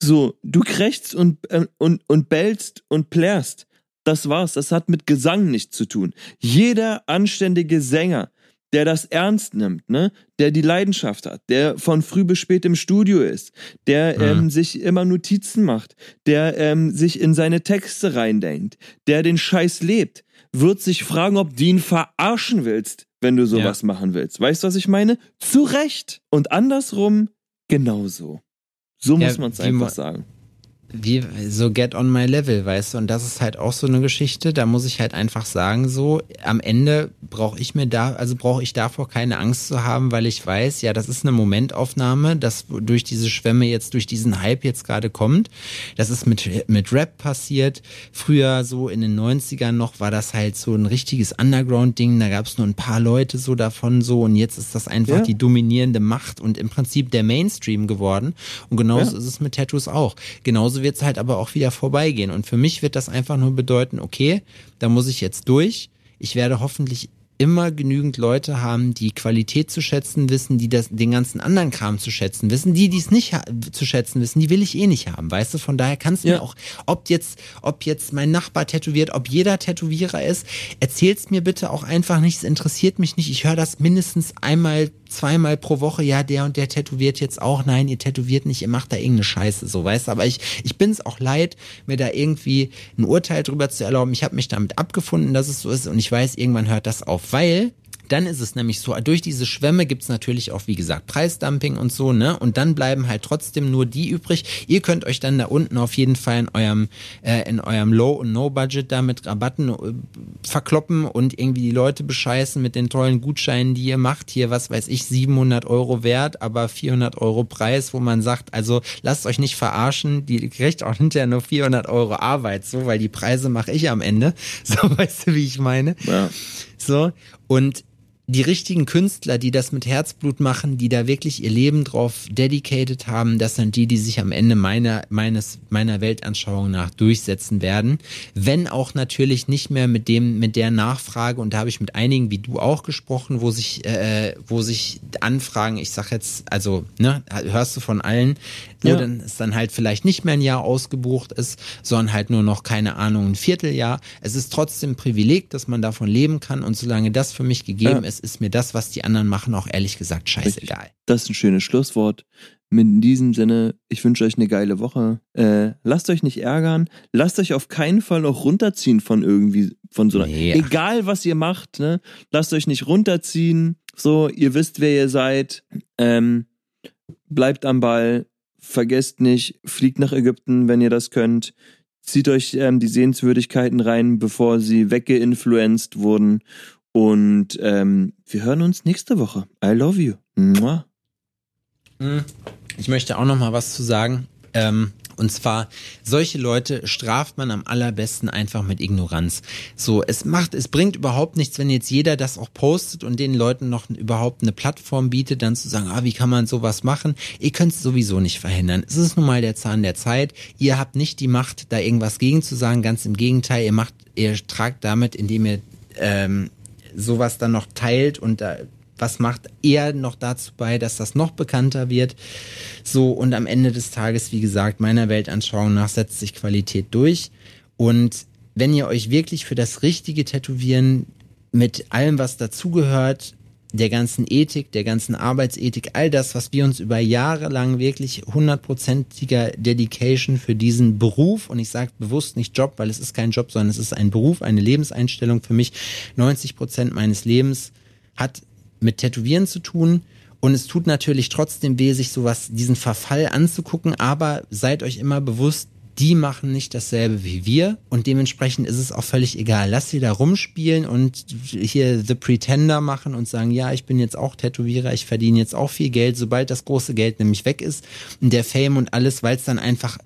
So, du krächzt und, äh, und, und bellst und plärst. Das war's. Das hat mit Gesang nichts zu tun. Jeder anständige Sänger der das ernst nimmt, ne? der die Leidenschaft hat, der von früh bis spät im Studio ist, der mhm. ähm, sich immer Notizen macht, der ähm, sich in seine Texte reindenkt, der den Scheiß lebt, wird sich fragen, ob du ihn verarschen willst, wenn du sowas ja. machen willst. Weißt du, was ich meine? Zu Recht. Und andersrum genauso. So ja, muss man es einfach sagen wie so get on my level, weißt du, und das ist halt auch so eine Geschichte, da muss ich halt einfach sagen, so am Ende brauche ich mir da, also brauche ich davor keine Angst zu haben, weil ich weiß, ja, das ist eine Momentaufnahme, das durch diese Schwämme jetzt, durch diesen Hype jetzt gerade kommt. Das ist mit, mit Rap passiert. Früher so in den 90ern noch war das halt so ein richtiges Underground-Ding, da gab es nur ein paar Leute so davon so und jetzt ist das einfach ja. die dominierende Macht und im Prinzip der Mainstream geworden. Und genauso ja. ist es mit Tattoos auch. Genauso wird es halt aber auch wieder vorbeigehen. Und für mich wird das einfach nur bedeuten, okay, da muss ich jetzt durch. Ich werde hoffentlich immer genügend Leute haben, die Qualität zu schätzen wissen, die das, den ganzen anderen Kram zu schätzen wissen, die dies nicht zu schätzen wissen, die will ich eh nicht haben, weißt du? Von daher kannst du ja. mir auch, ob jetzt, ob jetzt mein Nachbar tätowiert, ob jeder Tätowierer ist, erzähl's mir bitte auch einfach nicht, es interessiert mich nicht. Ich höre das mindestens einmal, zweimal pro Woche, ja, der und der tätowiert jetzt auch. Nein, ihr tätowiert nicht, ihr macht da irgendeine Scheiße, so, weißt du? Aber ich, ich bin's auch leid, mir da irgendwie ein Urteil drüber zu erlauben. Ich habe mich damit abgefunden, dass es so ist und ich weiß, irgendwann hört das auf weil dann ist es nämlich so, durch diese Schwämme gibt's natürlich auch, wie gesagt, Preisdumping und so, ne? Und dann bleiben halt trotzdem nur die übrig. Ihr könnt euch dann da unten auf jeden Fall in eurem, äh, in eurem Low- und No-Budget da mit Rabatten äh, verkloppen und irgendwie die Leute bescheißen mit den tollen Gutscheinen, die ihr macht. Hier, was weiß ich, 700 Euro wert, aber 400 Euro Preis, wo man sagt, also lasst euch nicht verarschen, die kriegt auch hinterher nur 400 Euro Arbeit, so, weil die Preise mache ich am Ende. So, weißt du, wie ich meine? Ja. So, und die richtigen Künstler, die das mit Herzblut machen, die da wirklich ihr Leben drauf dedicated haben, das sind die, die sich am Ende meiner, meines, meiner Weltanschauung nach durchsetzen werden. Wenn auch natürlich nicht mehr mit dem, mit der Nachfrage, und da habe ich mit einigen wie du auch gesprochen, wo sich, äh, wo sich Anfragen, ich sag jetzt, also, ne, hörst du von allen, wo ja. dann es dann halt vielleicht nicht mehr ein Jahr ausgebucht ist, sondern halt nur noch, keine Ahnung, ein Vierteljahr. Es ist trotzdem ein Privileg, dass man davon leben kann und solange das für mich gegeben ja. ist, ist mir das, was die anderen machen, auch ehrlich gesagt scheißegal. Das ist ein schönes Schlusswort. In diesem Sinne, ich wünsche euch eine geile Woche. Äh, lasst euch nicht ärgern. Lasst euch auf keinen Fall auch runterziehen von irgendwie, von so einer. Nee. Egal was ihr macht, ne? Lasst euch nicht runterziehen So, ihr wisst, wer ihr seid. Ähm, bleibt am Ball. Vergesst nicht, fliegt nach Ägypten, wenn ihr das könnt. Zieht euch ähm, die Sehenswürdigkeiten rein, bevor sie weggeinfluenced wurden. Und ähm, wir hören uns nächste Woche. I love you. Mua. Hm. Ich möchte auch noch mal was zu sagen. Ähm, und zwar, solche Leute straft man am allerbesten einfach mit Ignoranz. So, es macht, es bringt überhaupt nichts, wenn jetzt jeder das auch postet und den Leuten noch überhaupt eine Plattform bietet, dann zu sagen, ah, wie kann man sowas machen? Ihr könnt es sowieso nicht verhindern. Es ist nun mal der Zahn der Zeit. Ihr habt nicht die Macht, da irgendwas gegen zu sagen. Ganz im Gegenteil, ihr macht, ihr tragt damit, indem ihr ähm, sowas dann noch teilt und da was macht eher noch dazu bei, dass das noch bekannter wird. So, und am Ende des Tages, wie gesagt, meiner Weltanschauung nach setzt sich Qualität durch. Und wenn ihr euch wirklich für das richtige Tätowieren mit allem, was dazugehört, der ganzen Ethik, der ganzen Arbeitsethik, all das, was wir uns über Jahre lang wirklich hundertprozentiger Dedication für diesen Beruf, und ich sage bewusst nicht Job, weil es ist kein Job, sondern es ist ein Beruf, eine Lebenseinstellung für mich, 90 Prozent meines Lebens hat mit Tätowieren zu tun. Und es tut natürlich trotzdem weh, sich sowas, diesen Verfall anzugucken, aber seid euch immer bewusst, die machen nicht dasselbe wie wir und dementsprechend ist es auch völlig egal. Lass sie da rumspielen und hier The Pretender machen und sagen, ja, ich bin jetzt auch Tätowierer, ich verdiene jetzt auch viel Geld, sobald das große Geld nämlich weg ist und der Fame und alles, weil es dann einfach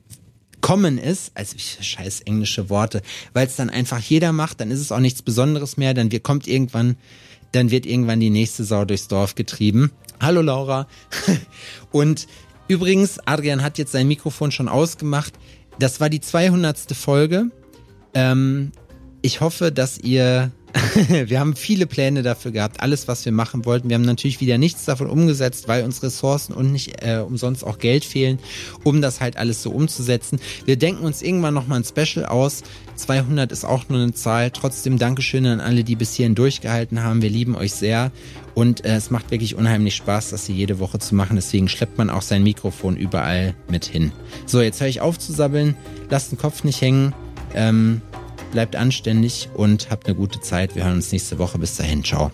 kommen ist, also scheiß englische Worte, weil es dann einfach jeder macht, dann ist es auch nichts Besonderes mehr, dann wir kommt irgendwann dann wird irgendwann die nächste Sau durchs Dorf getrieben. Hallo Laura. Und übrigens, Adrian hat jetzt sein Mikrofon schon ausgemacht. Das war die 200. Folge. Ähm, ich hoffe, dass ihr wir haben viele Pläne dafür gehabt, alles, was wir machen wollten. Wir haben natürlich wieder nichts davon umgesetzt, weil uns Ressourcen und nicht äh, umsonst auch Geld fehlen, um das halt alles so umzusetzen. Wir denken uns irgendwann nochmal ein Special aus. 200 ist auch nur eine Zahl. Trotzdem Dankeschön an alle, die bis hierhin durchgehalten haben. Wir lieben euch sehr und äh, es macht wirklich unheimlich Spaß, das hier jede Woche zu machen. Deswegen schleppt man auch sein Mikrofon überall mit hin. So, jetzt höre ich auf zu sabbeln. Lasst den Kopf nicht hängen. Ähm, bleibt anständig und habt eine gute Zeit. Wir hören uns nächste Woche. Bis dahin. Ciao.